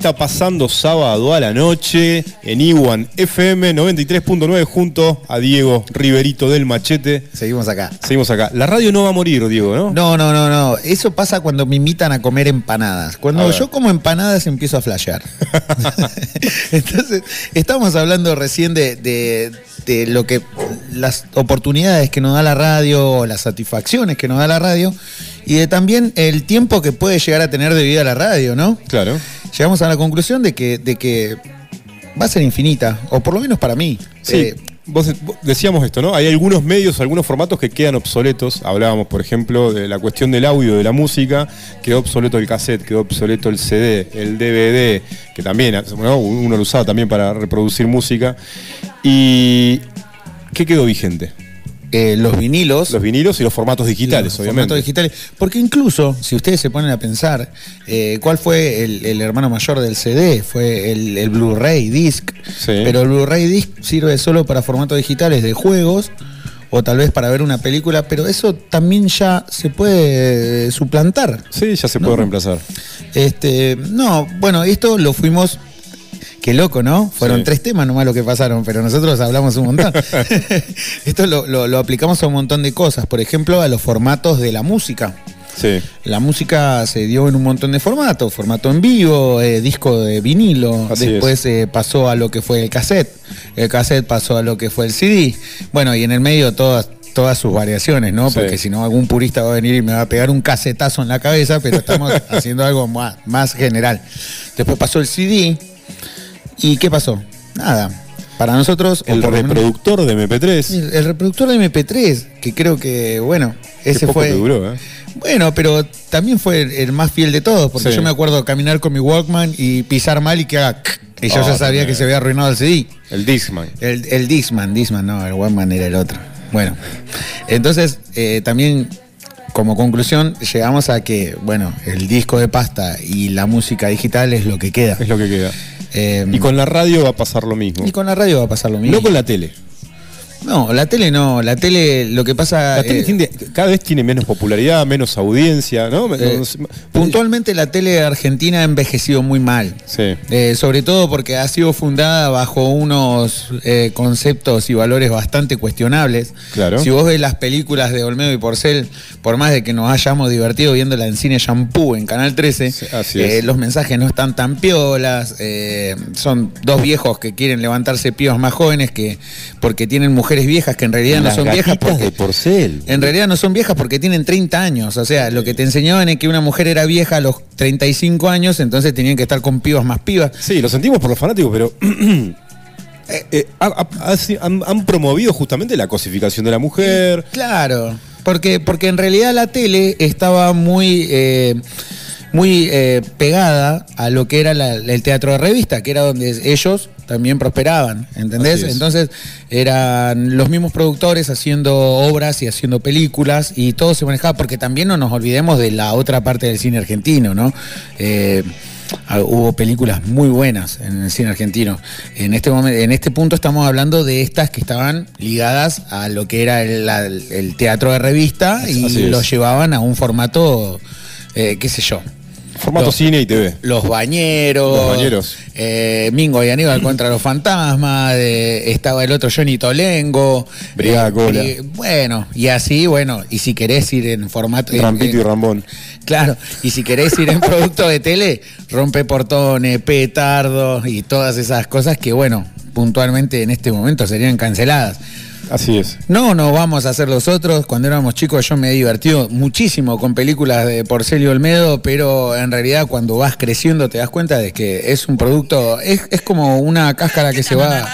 Está pasando? Sábado a la noche en Iwan FM 93.9 junto a Diego Riverito del Machete. Seguimos acá. Seguimos acá. La radio no va a morir, Diego, ¿no? No, no, no, no. Eso pasa cuando me invitan a comer empanadas. Cuando yo como empanadas empiezo a flashear. [LAUGHS] [LAUGHS] Entonces, estamos hablando recién de, de- de lo que las oportunidades que nos da la radio, las satisfacciones que nos da la radio, y de también el tiempo que puede llegar a tener de vida la radio, ¿no? Claro. Llegamos a la conclusión de que, de que va a ser infinita, o por lo menos para mí. Sí. Eh, Vos, decíamos esto, ¿no? Hay algunos medios, algunos formatos que quedan obsoletos. Hablábamos, por ejemplo, de la cuestión del audio, de la música. Quedó obsoleto el cassette, quedó obsoleto el CD, el DVD, que también ¿no? uno lo usaba también para reproducir música. ¿Y qué quedó vigente? Eh, los vinilos. Los vinilos y los formatos digitales, Los obviamente. formatos digitales. Porque incluso, si ustedes se ponen a pensar, eh, ¿cuál fue el, el hermano mayor del CD? Fue el, el Blu-ray disc. Sí. Pero el Blu-ray disc sirve solo para formatos digitales de juegos o tal vez para ver una película, pero eso también ya se puede eh, suplantar. Sí, ya se puede No. reemplazar. Este, no, bueno, esto lo fuimos. Qué loco, ¿no? Fueron Sí. tres temas nomás lo que pasaron, pero nosotros hablamos un montón. [LAUGHS] [LAUGHS] esto lo, lo- lo aplicamos a un montón de cosas, por ejemplo, a los formatos de la música. Sí. La música se dio en un montón de formatos, formato en vivo, eh, disco de vinilo, Así después eh, pasó a lo que fue el cassette, el cassette pasó a lo que fue el CD, bueno, y en el medio todas todas sus variaciones, ¿no? Sí. Porque si no algún purista va a venir y me va a pegar un casetazo en la cabeza, pero estamos [LAUGHS] haciendo algo más, más general. Después pasó el CD, ¿y qué pasó? Nada. Para nosotros, El reproductor de MP3. el, el reproductor de MP3, que creo que, bueno, Qué ese poco fue. duró, ¿eh? Bueno, pero también fue el, el más fiel de todos, porque Sí. yo me acuerdo caminar con mi Walkman y pisar mal y que haga. Y yo Oh, ya sabía que se había arruinado el CD. El Discman. El, el Discman, Discman, no, el Walkman era el otro. Bueno, entonces eh, también como conclusión llegamos a que, bueno, el disco de pasta y la música digital es lo que queda. Es lo que queda. Eh, Y con la radio va a pasar lo mismo. y con la radio va a pasar lo mismo. No con la tele. No, la tele no, la tele lo que pasa... La tele eh, tiene- cada vez tiene menos popularidad, menos audiencia, ¿no? eh, puntualmente la tele argentina ha envejecido muy mal. Sí. Eh, sobre todo porque ha sido fundada bajo unos conceptos y valores bastante cuestionables. Claro. Si vos ves las películas de Olmedo y Porcel, por más de que nos hayamos divertido viéndola en Cine Shampoo en Canal 13, Sí, así eh, es. los mensajes no están tan piolas. son dos viejos que quieren levantarse pibas más jóvenes que porque tienen mujeres viejas que en realidad no son viejas porque de porcel. en realidad no son viejas porque tienen 30 años. O sea, lo que te enseñaban es que una mujer era vieja a los 35 años, entonces tenían que estar con pibas más pibas. Sí, lo sentimos por los fanáticos, pero [CLEARS THROAT] eh, eh, ha- ha- ha- han, han promovido justamente la cosificación de la mujer. Claro, porque, porque en realidad la tele estaba muy, eh, muy eh, pegada a lo que era la- el teatro de revista, que era donde ellos también prosperaban, ¿entendés? Entonces eran los mismos productores haciendo obras y haciendo películas y todo se manejaba, porque también no nos olvidemos de la otra parte del cine argentino, ¿no? Eh, ah, hubo películas muy buenas en el cine argentino. En este momento, en este punto estamos hablando de estas que estaban ligadas a lo que era el, la- el teatro de revista y lo llevaban a un formato, eh, qué sé yo. Formato Los- cine y TV. Los bañeros. Los Bañeros. eh, Mingo y Aníbal [CLEARS THROAT] contra los fantasmas. de- estaba el otro Johnny Tolengo. Brigada eh, Cola. Bueno, y así, bueno, y si querés ir en formato. Rampito y Rambón. Claro, y si querés ir en [LAUGHS] producto de tele, rompe portones, petardos y todas esas cosas que, bueno, puntualmente en este momento serían canceladas. Así es. No, no vamos a hacer los otros. Cuando éramos chicos yo me he divertido muchísimo con películas de Porcelio Olmedo, pero en realidad cuando vas creciendo te das cuenta de que es un producto, es, es como una cáscara que se va...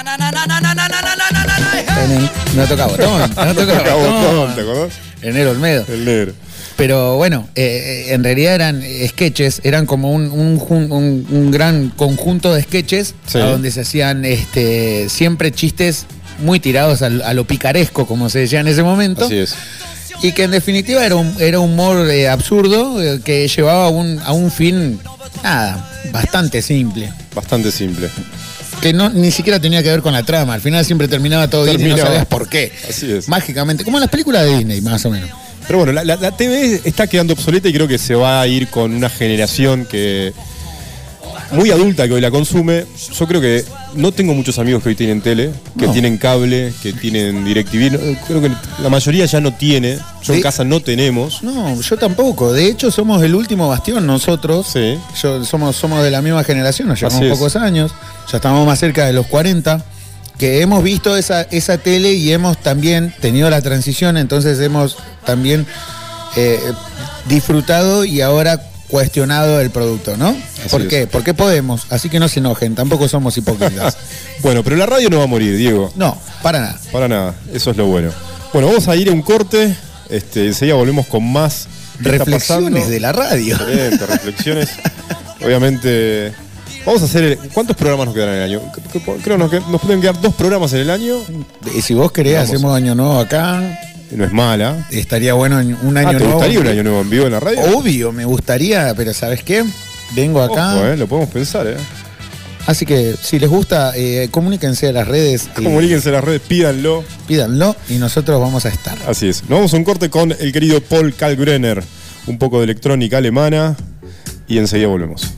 No toca botón, [LAUGHS] no toca Toca botón. botón, ¿te acordás? Enero Olmedo. El negro. Pero bueno, eh, eh, en realidad eran sketches, eran como un, un jun- un- un gran conjunto de sketches Sí. a donde se hacían este, siempre chistes muy tirados al- a, lo picaresco, como se decía en ese momento. Así es. Y que en definitiva era un era humor eh, absurdo eh, que llevaba a un, a un fin, nada, bastante simple. Bastante simple. Que no, ni siquiera tenía que ver con la trama. Al final siempre terminaba todo bien y no sabías por qué. Así es. Mágicamente. Como en las películas de Disney, más o menos. Pero bueno, la, la- la TV está quedando obsoleta y creo que se va a ir con una generación que muy adulta que hoy la consume. Yo creo que no tengo muchos amigos que hoy tienen tele, que No. tienen cable, que tienen DirecTV. No, Creo que la mayoría ya no tiene. Yo en Sí. casa no tenemos. No, yo tampoco. De hecho, somos el último bastión nosotros. Sí. Yo, somos, somos de la misma generación, nos llevamos Así es. pocos años. Ya estamos más cerca de los 40. Que hemos visto esa, esa tele y hemos también tenido la transición, entonces hemos también eh, disfrutado y ahora cuestionado el producto, ¿no? ¿Por es. qué? Porque podemos, así que no se enojen, tampoco somos hipócritas. [LAUGHS] Bueno, pero la radio no va a morir, Diego. no, para nada. Para nada, eso es lo bueno. Bueno, vamos a ir a un corte. Este, enseguida volvemos con más. ¿Qué está Reflexiones de la radio. Excelente, reflexiones. [LAUGHS] Obviamente. Vamos a hacer. el- ¿Cuántos programas nos quedan en el año? Creo que nos, pueden quedar dos programas en el año. Y si vos querés, Vamos. hacemos año nuevo acá. No es mala. Estaría bueno en un año Ah, ¿te nuevo. gustaría un año nuevo en vivo en la radio? Obvio, me gustaría, pero ¿sabes qué? Vengo acá. Ojo, eh, lo podemos pensar, ¿eh? Así que si les gusta, eh, comuníquense a las redes. y Comuníquense en las redes, pídanlo. Pídanlo y nosotros vamos a estar. Así es. Nos vamos a un corte con el querido Paul Kalkbrenner. Un poco de electrónica alemana. Y enseguida volvemos.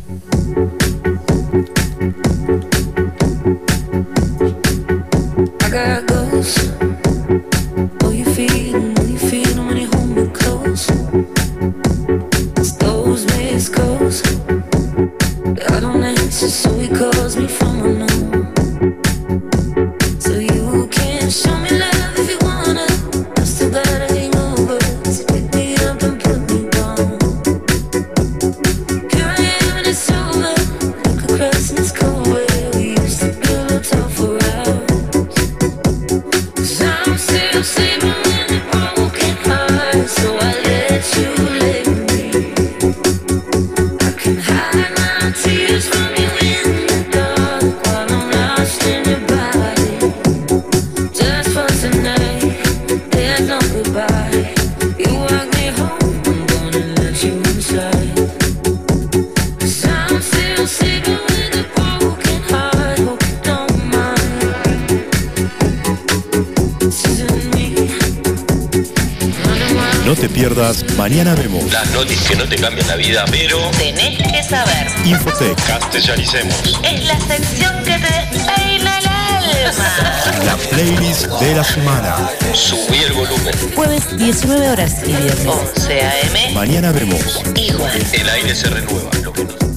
Que no te cambian la vida, pero Tenés que saber. Infotec, castellanicemos. Es la sección que te despeina el alma. la playlist de la semana. Subí el volumen. Jueves 19 horas y viernes 11 a.m. Mañana Vemos. Igual. El aire se renueva. Lo que no-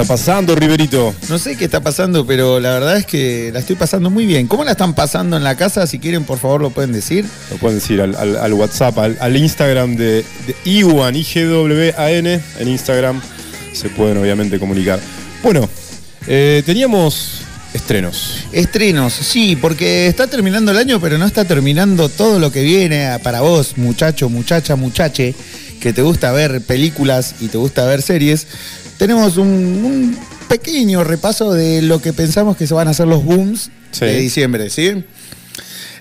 está pasando, Riverito? No sé qué está pasando, pero la verdad es que la estoy pasando muy bien. ¿Cómo la están pasando en la casa? Si quieren, por favor, lo pueden decir. Lo pueden decir al, al- al WhatsApp, al, al Instagram de, de Iwan, IGWAN, en Instagram se pueden obviamente comunicar. Bueno, eh, teníamos estrenos. Estrenos, sí, porque está terminando el año, pero no está terminando todo lo que viene para vos, muchacho, muchacha, muchache, que te gusta ver películas y te gusta ver series. Tenemos un, un pequeño repaso de lo que pensamos que se van a hacer los booms Sí. de diciembre, ¿sí?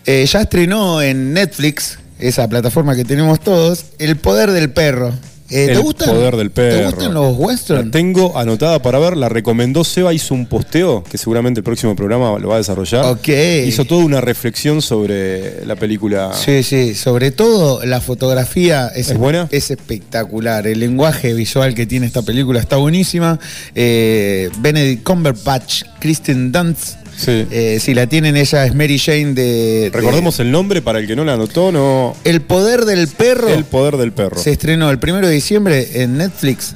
Eh, ya estrenó en Netflix, esa plataforma que tenemos todos, El Poder del Perro. Eh, ¿te El gustan- poder del perro. ¿Te gustan los La tengo anotada para ver, la recomendó Seba, hizo un posteo, que seguramente el próximo programa lo va a desarrollar. Ok. Hizo toda una reflexión sobre la película. Sí, sí, sobre todo la fotografía es, ¿Es buena? es espectacular. El lenguaje visual que tiene esta película está buenísima. Eh, Benedict Cumberbatch, Kristen Dunst. Sí. eh, si la tienen, ella es Mary Jane de. de Recordemos el nombre para el que no la anotó, no. El poder del perro. El poder del perro. Se estrenó el primero de diciembre en Netflix.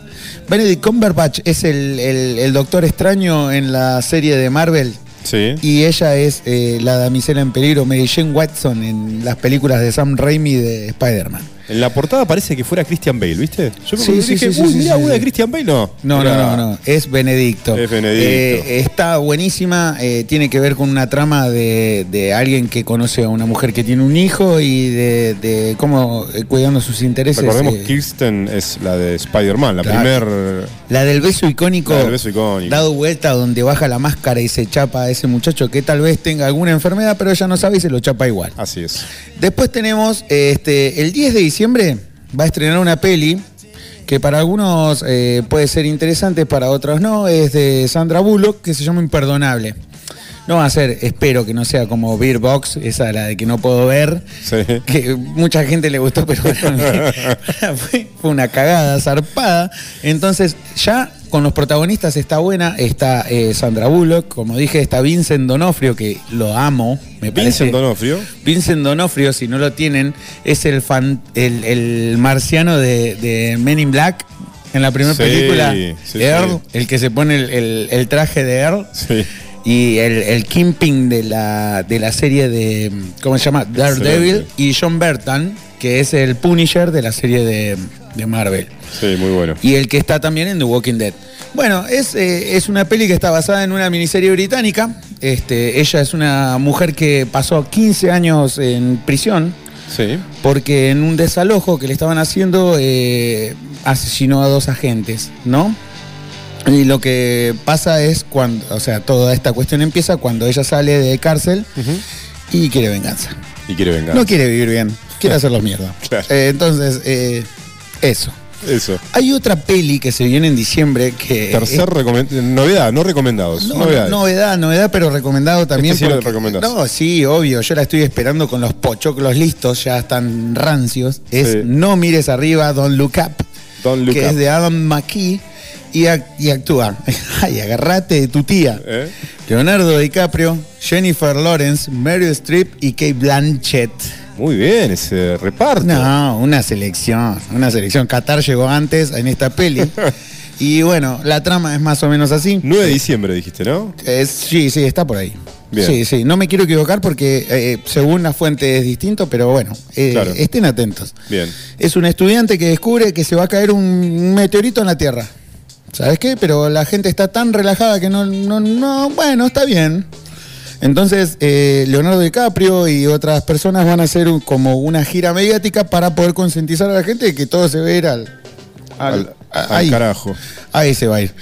Benedict Cumberbatch es el, el- el doctor extraño en la serie de Marvel. Sí. Y ella es eh, la damisela en peligro, Mary Jane Watson, en las películas de Sam Raimi de Spider-Man. En la portada parece que fuera Christian Bale, ¿viste? Yo Sí, me sí, dije, sí, uy, mirá, una de Christian Bale, no. No, no, no, no, es Benedicto. Es Benedicto. Eh, está buenísima, eh, tiene que ver con una trama de, de alguien que conoce a una mujer que tiene un hijo y de, de cómo eh, cuidando sus intereses. Recordemos Kirsten es la de Spider-Man, la Claro. primer. la del beso icónico, La del beso icónico. dado vuelta donde baja la máscara y se chapa a ese muchacho que tal vez tenga alguna enfermedad, pero ella no sabe y se lo chapa igual. Así es. Después tenemos este, el 10 de diciembre va a estrenar una peli que para algunos eh, puede ser interesante, para otros no. Es de Sandra Bullock que se llama Imperdonable. No va a ser, espero que no sea como Beer Box, esa la de que no puedo ver, Sí. que mucha gente le gustó, pero para mí fue, [LAUGHS] [LAUGHS] fue una cagada zarpada. Entonces, ya con los protagonistas está buena, está eh, Sandra Bullock, como dije, está Vincent Donofrio, que lo amo, me parece. Vincent Donofrio. Vincent Donofrio, si no lo tienen, es el fan, el, el marciano de, de Men in Black. En la primera Sí, película, sí, Earl, sí. el que se pone el, el- el traje de Earl. Y el, el Kingpin de la, de la serie de, ¿cómo se llama? Daredevil. Excelente. Y John Bertan, que es el Punisher de la serie de, de Marvel. Sí, muy bueno. Y el que está también en The Walking Dead. Bueno, es, eh, es una peli que está basada en una miniserie británica. Este, ella es una mujer que pasó 15 años en prisión Sí. porque en un desalojo que le estaban haciendo eh, asesinó a dos agentes, ¿no? Y lo que pasa es cuando, o sea, toda esta cuestión empieza cuando ella sale de cárcel y quiere venganza. Y quiere vengar. No quiere vivir bien, quiere hacerlo mierda. [LAUGHS] Claro. Eh, entonces, eh, eso. Eso. Hay otra peli que se viene en diciembre que... Tercer recomen- novedad, no recomendados. No, novedad, novedad, pero recomendado también. Este sí porque-. No, sí, obvio. Yo la estoy esperando con los pochoclos listos, ya están rancios. Es Sí. No mires arriba, Don't Look Up, Don't look que up. es de Adam McKee y, ac- y actúa. [LAUGHS] Ay, agarrate de tu tía. ¿Eh? Leonardo DiCaprio, Jennifer Lawrence, Meryl Streep y Kate Blanchett. Muy bien, ese reparto. No, una selección, una selección. Qatar llegó antes en esta peli. [LAUGHS] y bueno, la trama es más o menos así. 9 de diciembre dijiste, ¿no? Es- sí, sí, está por ahí. Bien. Sí, sí, no me quiero equivocar porque eh, según la fuente es distinto, pero bueno, eh, Claro. estén atentos. Bien. Es un estudiante que descubre que se va a caer un meteorito en la Tierra. ¿Sabes qué? Pero la gente está tan relajada que no, no, no bueno, está bien. Entonces, eh, Leonardo DiCaprio y otras personas van a hacer un- como una gira mediática para poder concientizar a la gente de que todo se va a ir al, al- Al, a- al ahí. carajo. Ahí se va a ir.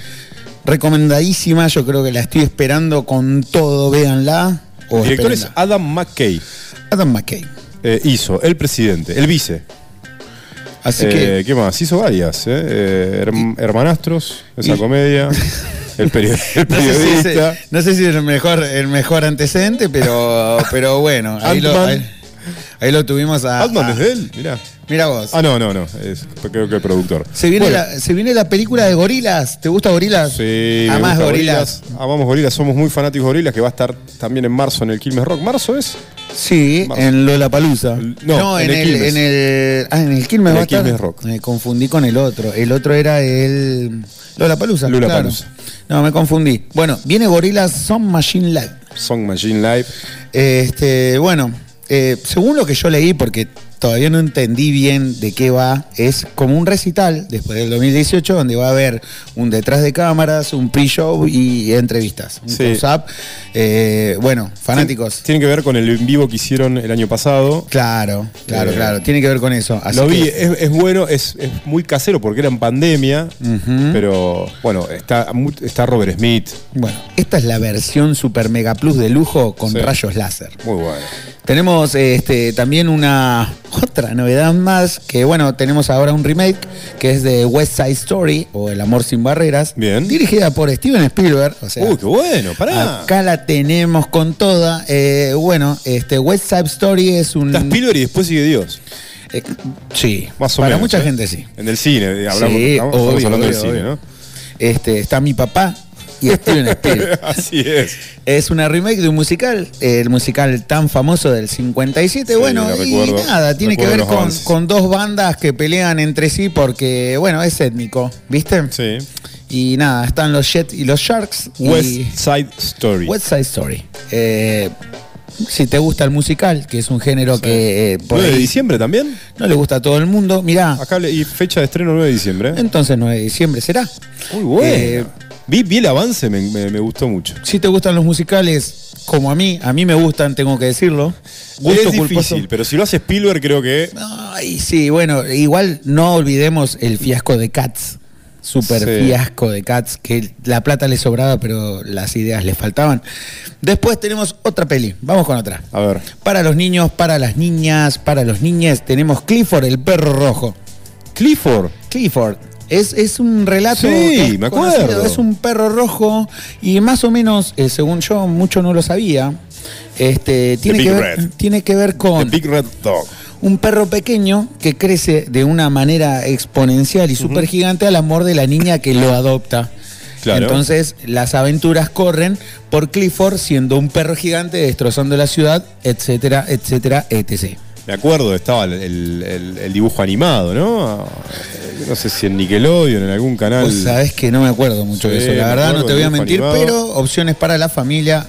Recomendadísima, yo creo que la estoy esperando con todo, véanla. O El director es. Adam McKay. Adam McKay. Eh, hizo El Presidente, El Vice. Así Eh, que ¿Qué más? Hizo varias. ¿eh? Eh, Herm- Hermanastros, esa comedia. [LAUGHS] El, peri- el no sé, si periodista. es, no sé si es el mejor, el mejor antecedente, pero, [LAUGHS] pero bueno, ahí lo, Ant-Man. ahí- Ahí lo tuvimos a. Batman a- es él, mirá. Mira vos. Ah, no, no, no. Es, creo que el productor. Se viene, Bueno, la, se viene la película de Gorilas. ¿Te gusta Gorilas? Sí, Amás Gorilas. Amamos Gorilas, somos muy fanáticos de Gorilas, que va a estar también en marzo en el Quilmes Rock. ¿Marzo es? Sí, Marzo. en Lollapalooza. No, en en, el en el. Ah, en el Quilmes En va estar. Rock. Me confundí con el otro. El otro era el. Lollapalooza. Lollapalooza. claro. No, me confundí. Bueno, viene Gorilas Son Machine Live. Song Machine Live. Este, bueno, eh, según lo que yo leí, porque todavía no entendí bien de qué va, es como un recital después del 2018 donde va a haber un detrás de cámaras, un pre-show y entrevistas. Un Sí. close-up. Eh, bueno, fanáticos. Tiene que ver con el en vivo que hicieron el año pasado. Claro, claro, Eh, claro. Tiene que ver con eso. Así Lo vi, que- es, es bueno, es, es muy casero porque era en pandemia, pero bueno, está, está Robert Smith, Bueno, esta es la versión Super Mega Plus de lujo con Sí. rayos láser. muy bueno. Tenemos este, también una otra novedad más, que bueno, tenemos ahora un remake que es de West Side Story o El Amor Sin Barreras. Bien. Dirigida por Steven Spielberg. O sea, Uy, qué bueno, pará. acá la tenemos con toda. Eh, bueno, este West Side Story es un... Está Spielberg y después sigue Dios. eh, sí, Más o para menos. mucha ¿eh? gente sí. En el cine, hablamos, Sí, estamos obvio, hablando del cine, obvio. ¿no? Este, está mi papá y Steven Spielberg. [LAUGHS] Así es. Es una remake de un musical, el musical tan famoso del 57. Sí, bueno, y recuerdo. nada, tiene que ver con, con dos bandas que pelean entre sí porque, bueno, es étnico, ¿viste? Sí. Y nada, están los Jet y los Sharks. y- West Side Story. West Side Story. Eh, si te gusta el musical, que es un género que eh, por 9 de ahí diciembre también. no le gusta a todo el mundo, mirá, Acá le- y fecha de estreno 9 de diciembre. entonces 9 de diciembre será. Muy bueno. Eh, vi, vi el avance, me, me- me gustó mucho. Si te gustan los musicales, como a mí, a mí me gustan, tengo que decirlo. Gusto es culposo. difícil, pero si lo hace Spielberg creo que... Ay, sí, bueno, igual no olvidemos el fiasco de Cats. Super Sí. fiasco de Cats, que la plata le sobraba, pero las ideas le faltaban. Después tenemos otra peli. Vamos con otra. A ver. Para los niños, para las niñas, para los niñes, tenemos Clifford, el perro rojo. Clifford. Clifford. Es, es un relato. Sí, me conocido, acuerdo. Es un perro rojo y más o menos, eh, según yo, mucho no lo sabía. Este, tiene, que ver, Red. tiene que ver The con Big Red Dog. un perro pequeño que crece de una manera exponencial y súper gigante al amor de la niña que lo adopta. Claro. Entonces las aventuras corren por Clifford siendo un perro gigante destrozando la ciudad, etcétera, etcétera, etc. Me acuerdo, estaba el, el- el- el dibujo animado, ¿no? No sé si en Nickelodeon, en algún canal. Vos sabés que no me acuerdo mucho de eso, la verdad no te voy a mentir, animado. pero opciones para la familia,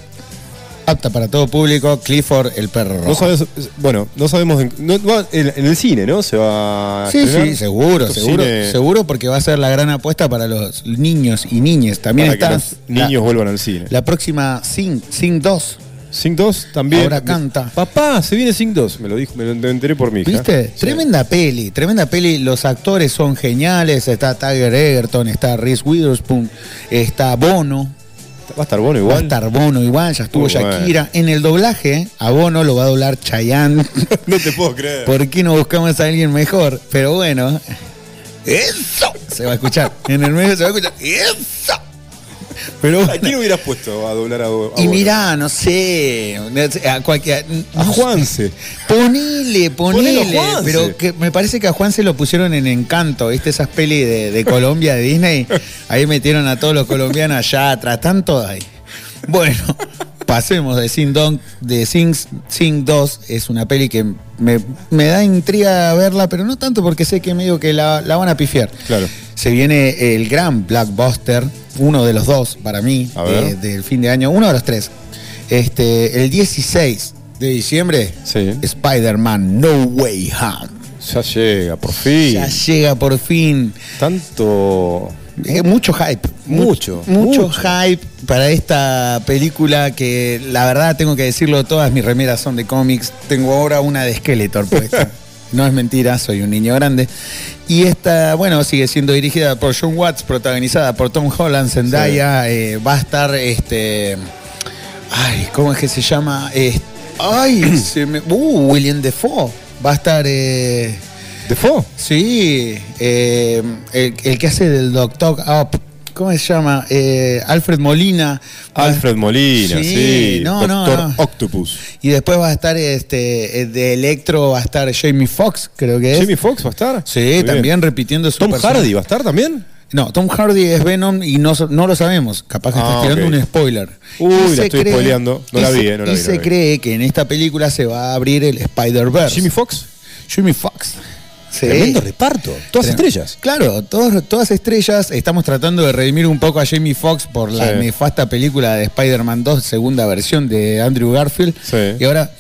apta para todo público, Clifford el perro rojo. No sabes, bueno, no sabemos en, no- no, en- en el cine, ¿no? Se va a Sí, estrenar. sí, seguro, seguro, cine seguro porque va a ser la gran apuesta para los niños y niñas. También para que la- niños vuelvan al cine. La próxima Sing, Sing 2. Sing 2 también. Ahora canta. Papá, se viene Sing 2, me lo dijo, me lo enteré por hija. ¿Viste? Sí. Tremenda peli, tremenda peli. Los actores son geniales. Está Tiger Egerton, está Reese Witherspoon, está Bono. Va a estar bueno Va a igual. estar Bono igual, ya estuvo Muy bueno. Shakira. En el doblaje, a Bono lo va a doblar Chayanne. [LAUGHS] no te puedo creer. ¿Por qué no buscamos a alguien mejor? Pero bueno, eso se va a escuchar. En el medio se va a escuchar. Eso. Pero ¿A quién hubieras puesto a doblar a, a Y mirá, no sé, a cualquier... A no sé. Juanse. Ponele, ponele, Juanse. pero que me parece que a Juan se lo pusieron en Encanto, ¿viste? Esas pelis de, de Colombia, de Disney. Ahí metieron a todos los colombianos allá atrás, están todos ahí. Bueno, pasemos de Sing, Dong, de Sing, Sing 2, es una peli que me, me da intriga verla, pero no tanto porque sé que medio que la, la van a pifiar. Claro. Se viene el gran Blackbuster, uno de los dos para mí, del fin de año, uno de los tres. Este, el 16 de diciembre, Sí. Spider-Man No Way Home. Ya llega, por fin. Ya llega por fin. Tanto. Eh, mucho hype. Mucho, Mu- Mucho, mucho. hype para esta película que la verdad tengo que decirlo, todas mis remeras son de cómics. Tengo ahora una de Skeletor puesta. [LAUGHS] No es mentira, soy un niño grande. Y esta, bueno, sigue siendo dirigida por John Watts, protagonizada por Tom Holland, Zendaya. eh, va a estar este. Ay, ¿cómo es que se llama? Eh, ay, [CLEARS THROAT] se me. Uh, William Defoe. Va a estar. Eh, ¿Defoe? Sí, eh, el, el que hace del Doctor Up, ¿Cómo se llama? Eh, Alfred Molina. Alfred Molina, sí. Sí, no, no, Doctor no. Octopus. Y después va a estar este eh, de Electro, va a estar Jamie Foxx, creo que es. ¿Jamie Foxx va a estar? Sí, Muy también bien. repitiendo su ¿Tom. Hardy va a estar también? No, Tom Hardy es Venom y no, no lo sabemos. Capaz que Ah, estás tirando un spoiler. Uy, Y la estoy spoileando. No y la vi, eh, no la y vi, no se vi. cree que en esta película se va a abrir el Spider-Verse. ¿Jimmy Fox? Jimmy Fox. Sí. Tremendo reparto. Todas Trem- estrellas. Claro, todos- todas estrellas. Estamos tratando de redimir un poco a Jamie Foxx por la Sí. nefasta película de Spider-Man 2, segunda versión de Andrew Garfield. Sí. Y ahora,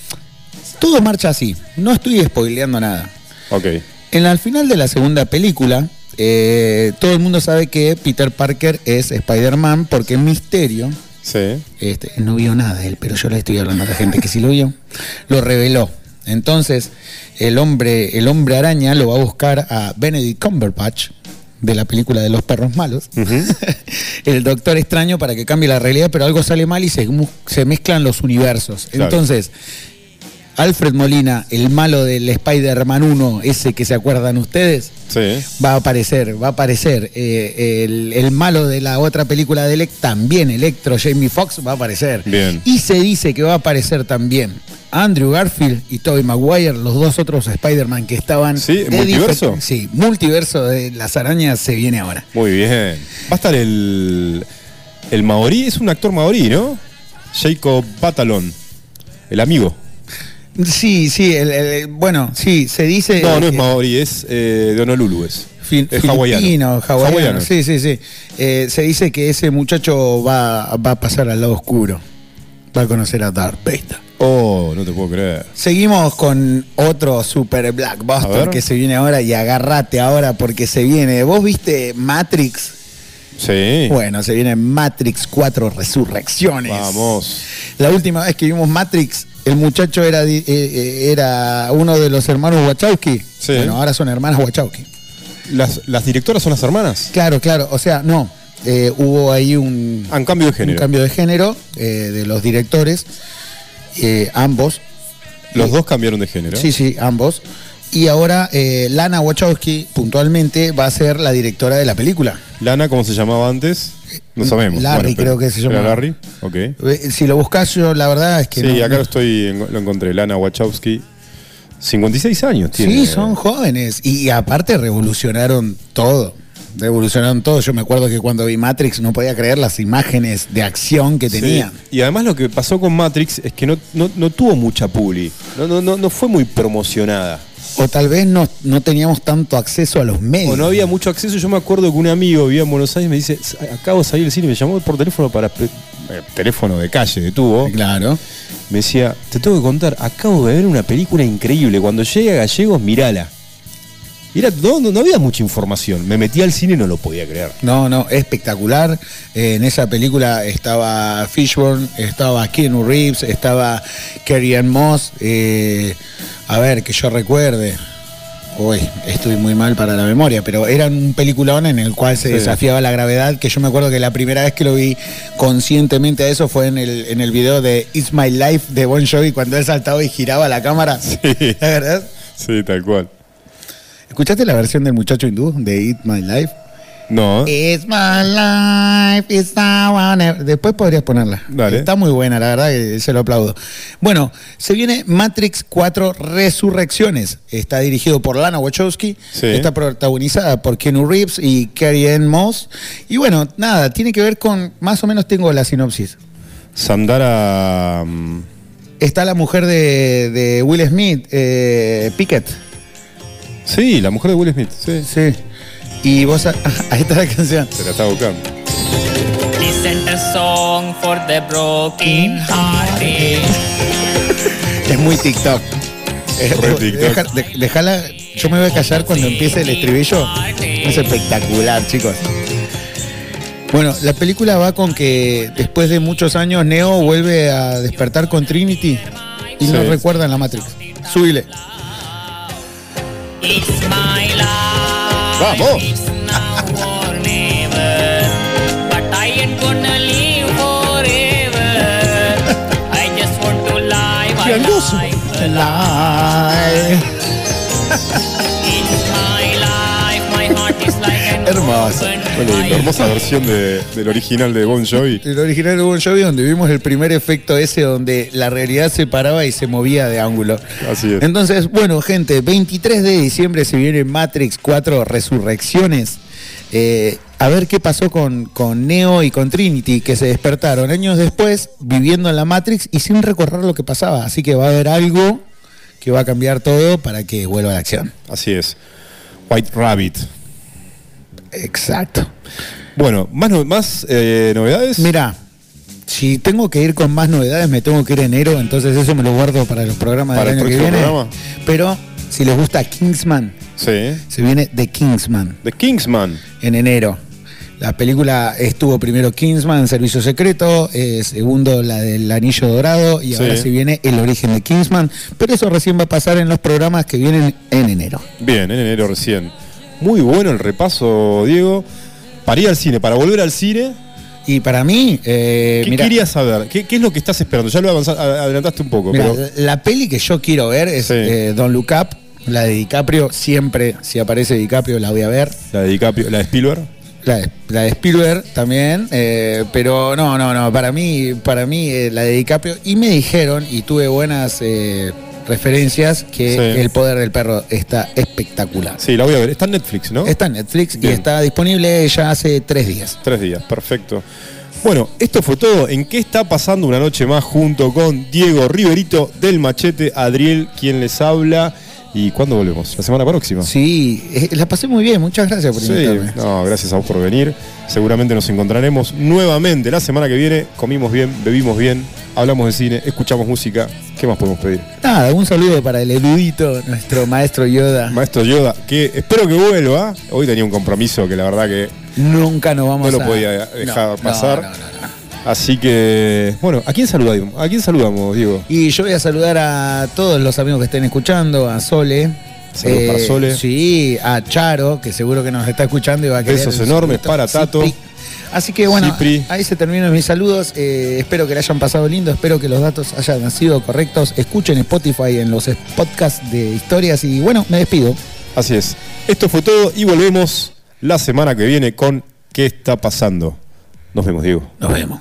todo marcha así. No estoy spoileando nada. Ok. En la, al final de la segunda película, eh, todo el mundo sabe que Peter Parker es Spider-Man porque Misterio, Sí. este, no vio nada de él, pero yo le estoy hablando a la gente que sí lo vio, lo reveló. Entonces, el hombre, el hombre araña lo va a buscar a Benedict Cumberbatch de la película de los perros malos, [LAUGHS] el doctor extraño para que cambie la realidad, pero algo sale mal y se, se mezclan los universos. Claro. Entonces, Alfred Molina, el malo del Spider-Man 1, ese que se acuerdan ustedes, Sí. va a aparecer, va a aparecer. Eh, el, el malo de la otra película de Elect, también Electro, Jamie Foxx, va a aparecer. Bien. Y se dice que va a aparecer también Andrew Garfield y Tobey Maguire, los dos otros Spider-Man que estaban. Sí, ¿multiverso? Sí, multiverso de las arañas se viene ahora. Muy bien. Va a estar el. El Maorí, es un actor Maorí, ¿no? Jacob Batalon. El amigo. Sí, sí, el- el- bueno, sí, se dice. No, no es Maorí, es eh, de Honolulu. Es, Fil- es hawaiano. hawaiano, Hawaiano. Sí, sí, sí. Eh, se dice que ese muchacho va, va a pasar al lado oscuro. Va a conocer a Darth Vader. Oh, no te puedo creer. Seguimos con otro super ver. que se viene ahora y agárrate ahora porque se viene. ¿Vos viste Matrix? Sí. Bueno, se viene Matrix 4 Resurrecciones. Vamos. La última vez que vimos Matrix, el muchacho era, eh, eh, era uno de los hermanos Wachowski. Sí. Bueno, ahora son hermanas Wachowski. ¿Las, ¿Las directoras son las hermanas? Claro, claro. O sea, no. eh, hubo ahí un, Ah, un cambio de género. un cambio de género eh, de los directores, eh, ambos. Los dos cambiaron de género. Sí, sí, ambos. Y ahora eh, Lana Wachowski, puntualmente, va a ser la directora de la película. Lana, ¿cómo se llamaba antes? No sabemos. Larry, creo que se ¿Era llama. Larry? Ok. Eh, Si lo buscas, yo la verdad es que. Sí, no- acá no- lo estoy, lo encontré. Lana Wachowski. 56 años tiene. Sí, son jóvenes. Y, y aparte revolucionaron todo. Revolucionaron todo. Yo me acuerdo que cuando vi Matrix no podía creer las imágenes de acción que Sí. tenían. Y además lo que pasó con Matrix es que no, no, no tuvo mucha publi. No, no, no, no fue muy promocionada. O tal vez no, no teníamos tanto acceso a los medios. O no había mucho acceso. Yo me acuerdo que un amigo vivía en Buenos Aires y me dice, acabo de salir del cine, me llamó por teléfono para... eh, teléfono de calle, de tubo. Claro. Me decía, te tengo que contar, acabo de ver una película increíble. Cuando llegue a Gallegos, mirala. Era, no, no, había mucha información. Me metí al cine y no lo podía creer. No, no, espectacular. Eh, en esa película estaba Fishburne, estaba Keanu Reeves, estaba Carrie Ann Moss. eh, a ver, que yo recuerde. Uy, estoy muy mal para la memoria, pero era un peliculón en el cual se Sí. desafiaba la gravedad, que yo me acuerdo que la primera vez que lo vi conscientemente a eso fue en el, en el video de It's My Life de Bon Jovi, cuando él saltaba y giraba la cámara. [LAUGHS] ¿La verdad? Sí, tal cual. ¿Escuchaste la versión del muchacho hindú de It's My Life? No. It's my life, it's never. Después podrías ponerla. Dale. Está muy buena, la verdad, que se lo aplaudo. Bueno, se viene Matrix 4 Resurrecciones. Está dirigido por Lana Wachowski. Sí. Está protagonizada por Keanu Reeves y Carrie Ann Moss. Y bueno, nada, tiene que ver con. Más o menos tengo la sinopsis. Sandara. mm, Está la mujer de, de Will Smith, eh, Pickett. Sí, la mujer de Will Smith. Sí. Sí. Y vos. [LAUGHS] Ahí está la canción. Se la está buscando. Listen a song for the broken hearted. Es muy TikTok. Eh, Re TikTok. deja- de- Déjala. Yo me voy a callar cuando empiece el estribillo. Es espectacular, chicos. Bueno, la película va con que después de muchos años Neo vuelve a despertar con Trinity y no Sí. recuerda en la Matrix. Súbile. It's my life. Vamos. It's now or never. But I ain't gonna live forever. I just want to live my life alive. It's my life. My heart is like Qué lindo, hermosa versión de- del original de Bon Jovi. El original de Bon Jovi, donde vimos el primer efecto ese, donde la realidad se paraba y se movía de ángulo. Así es. Entonces, bueno, gente, 23 de diciembre se viene Matrix 4 Resurrecciones. Eh, a ver qué pasó con, con Neo y con Trinity, que se despertaron años después viviendo en la Matrix y sin recordar lo que pasaba. Así que va a haber algo que va a cambiar todo para que vuelva a la acción. Así es. White Rabbit. Exacto. Bueno, más, no- más eh, novedades. Mira, si tengo que ir con más novedades, me tengo que ir enero, entonces eso me lo guardo para los programas Para del el año que viene. programa. Pero si les gusta Kingsman, Sí. se viene The Kingsman The Kingsman. en enero. La película estuvo primero Kingsman, Servicio Secreto, eh, segundo la del Anillo Dorado y Sí. ahora se viene El origen de Kingsman, pero eso recién va a pasar en los programas que vienen en enero. Bien, en enero recién. Muy bueno el repaso, Diego. Para ir al cine, para volver al cine. Y para mí, eh, ¿Qué querías saber? ¿Qué, qué es lo que estás esperando? Ya lo adelantaste un poco, pero. la peli que yo quiero ver es Sí. eh, Don't Look Up, la de DiCaprio, siempre si aparece DiCaprio la voy a ver. La de DiCaprio, la de Spielberg. La de, la de Spielberg también, eh, pero no, no, no, para mí, para mí eh, la de DiCaprio, y me dijeron, y tuve buenas referencias, que Sí. El Poder del Perro está espectacular. Sí, la voy a ver. Está en Netflix, ¿no? Está en Netflix Bien. y está disponible ya hace tres días. Tres días, perfecto. Bueno, esto fue todo. ¿En qué está pasando una noche más junto con Diego Riverito del Machete, Adriel, quien les habla? ¿Y cuándo volvemos? ¿La semana próxima? Sí, eh, la pasé muy bien, muchas gracias por Sí, invitarme. no, gracias a vos por venir. Seguramente nos encontraremos nuevamente la semana que viene. Comimos bien, bebimos bien, hablamos de cine, escuchamos música. ¿Qué más podemos pedir? Nada, un saludo para el erudito, nuestro maestro Yoda. Maestro Yoda, que espero que vuelva. Hoy tenía un compromiso que la verdad que Nunca nos vamos no lo a- podía dejar No, pasar. no, no, no. Así que, bueno, ¿a quién saludamos? ¿A quién saludamos, Diego? Y yo voy a saludar a todos los amigos que estén escuchando, a Sole. Eh, Saludos para Sole. Sí, a Charo, que seguro que nos está escuchando y va a querer. Besos enormes para Tato. Cipri. Así que bueno, Cipri. ahí se terminan mis saludos. Eh, espero que le hayan pasado lindo, espero que los datos hayan sido correctos. Escuchen Spotify en los podcasts de historias y bueno, me despido. Así es. Esto fue todo y volvemos la semana que viene con ¿Qué está pasando? Nos vemos, Diego. Nos vemos.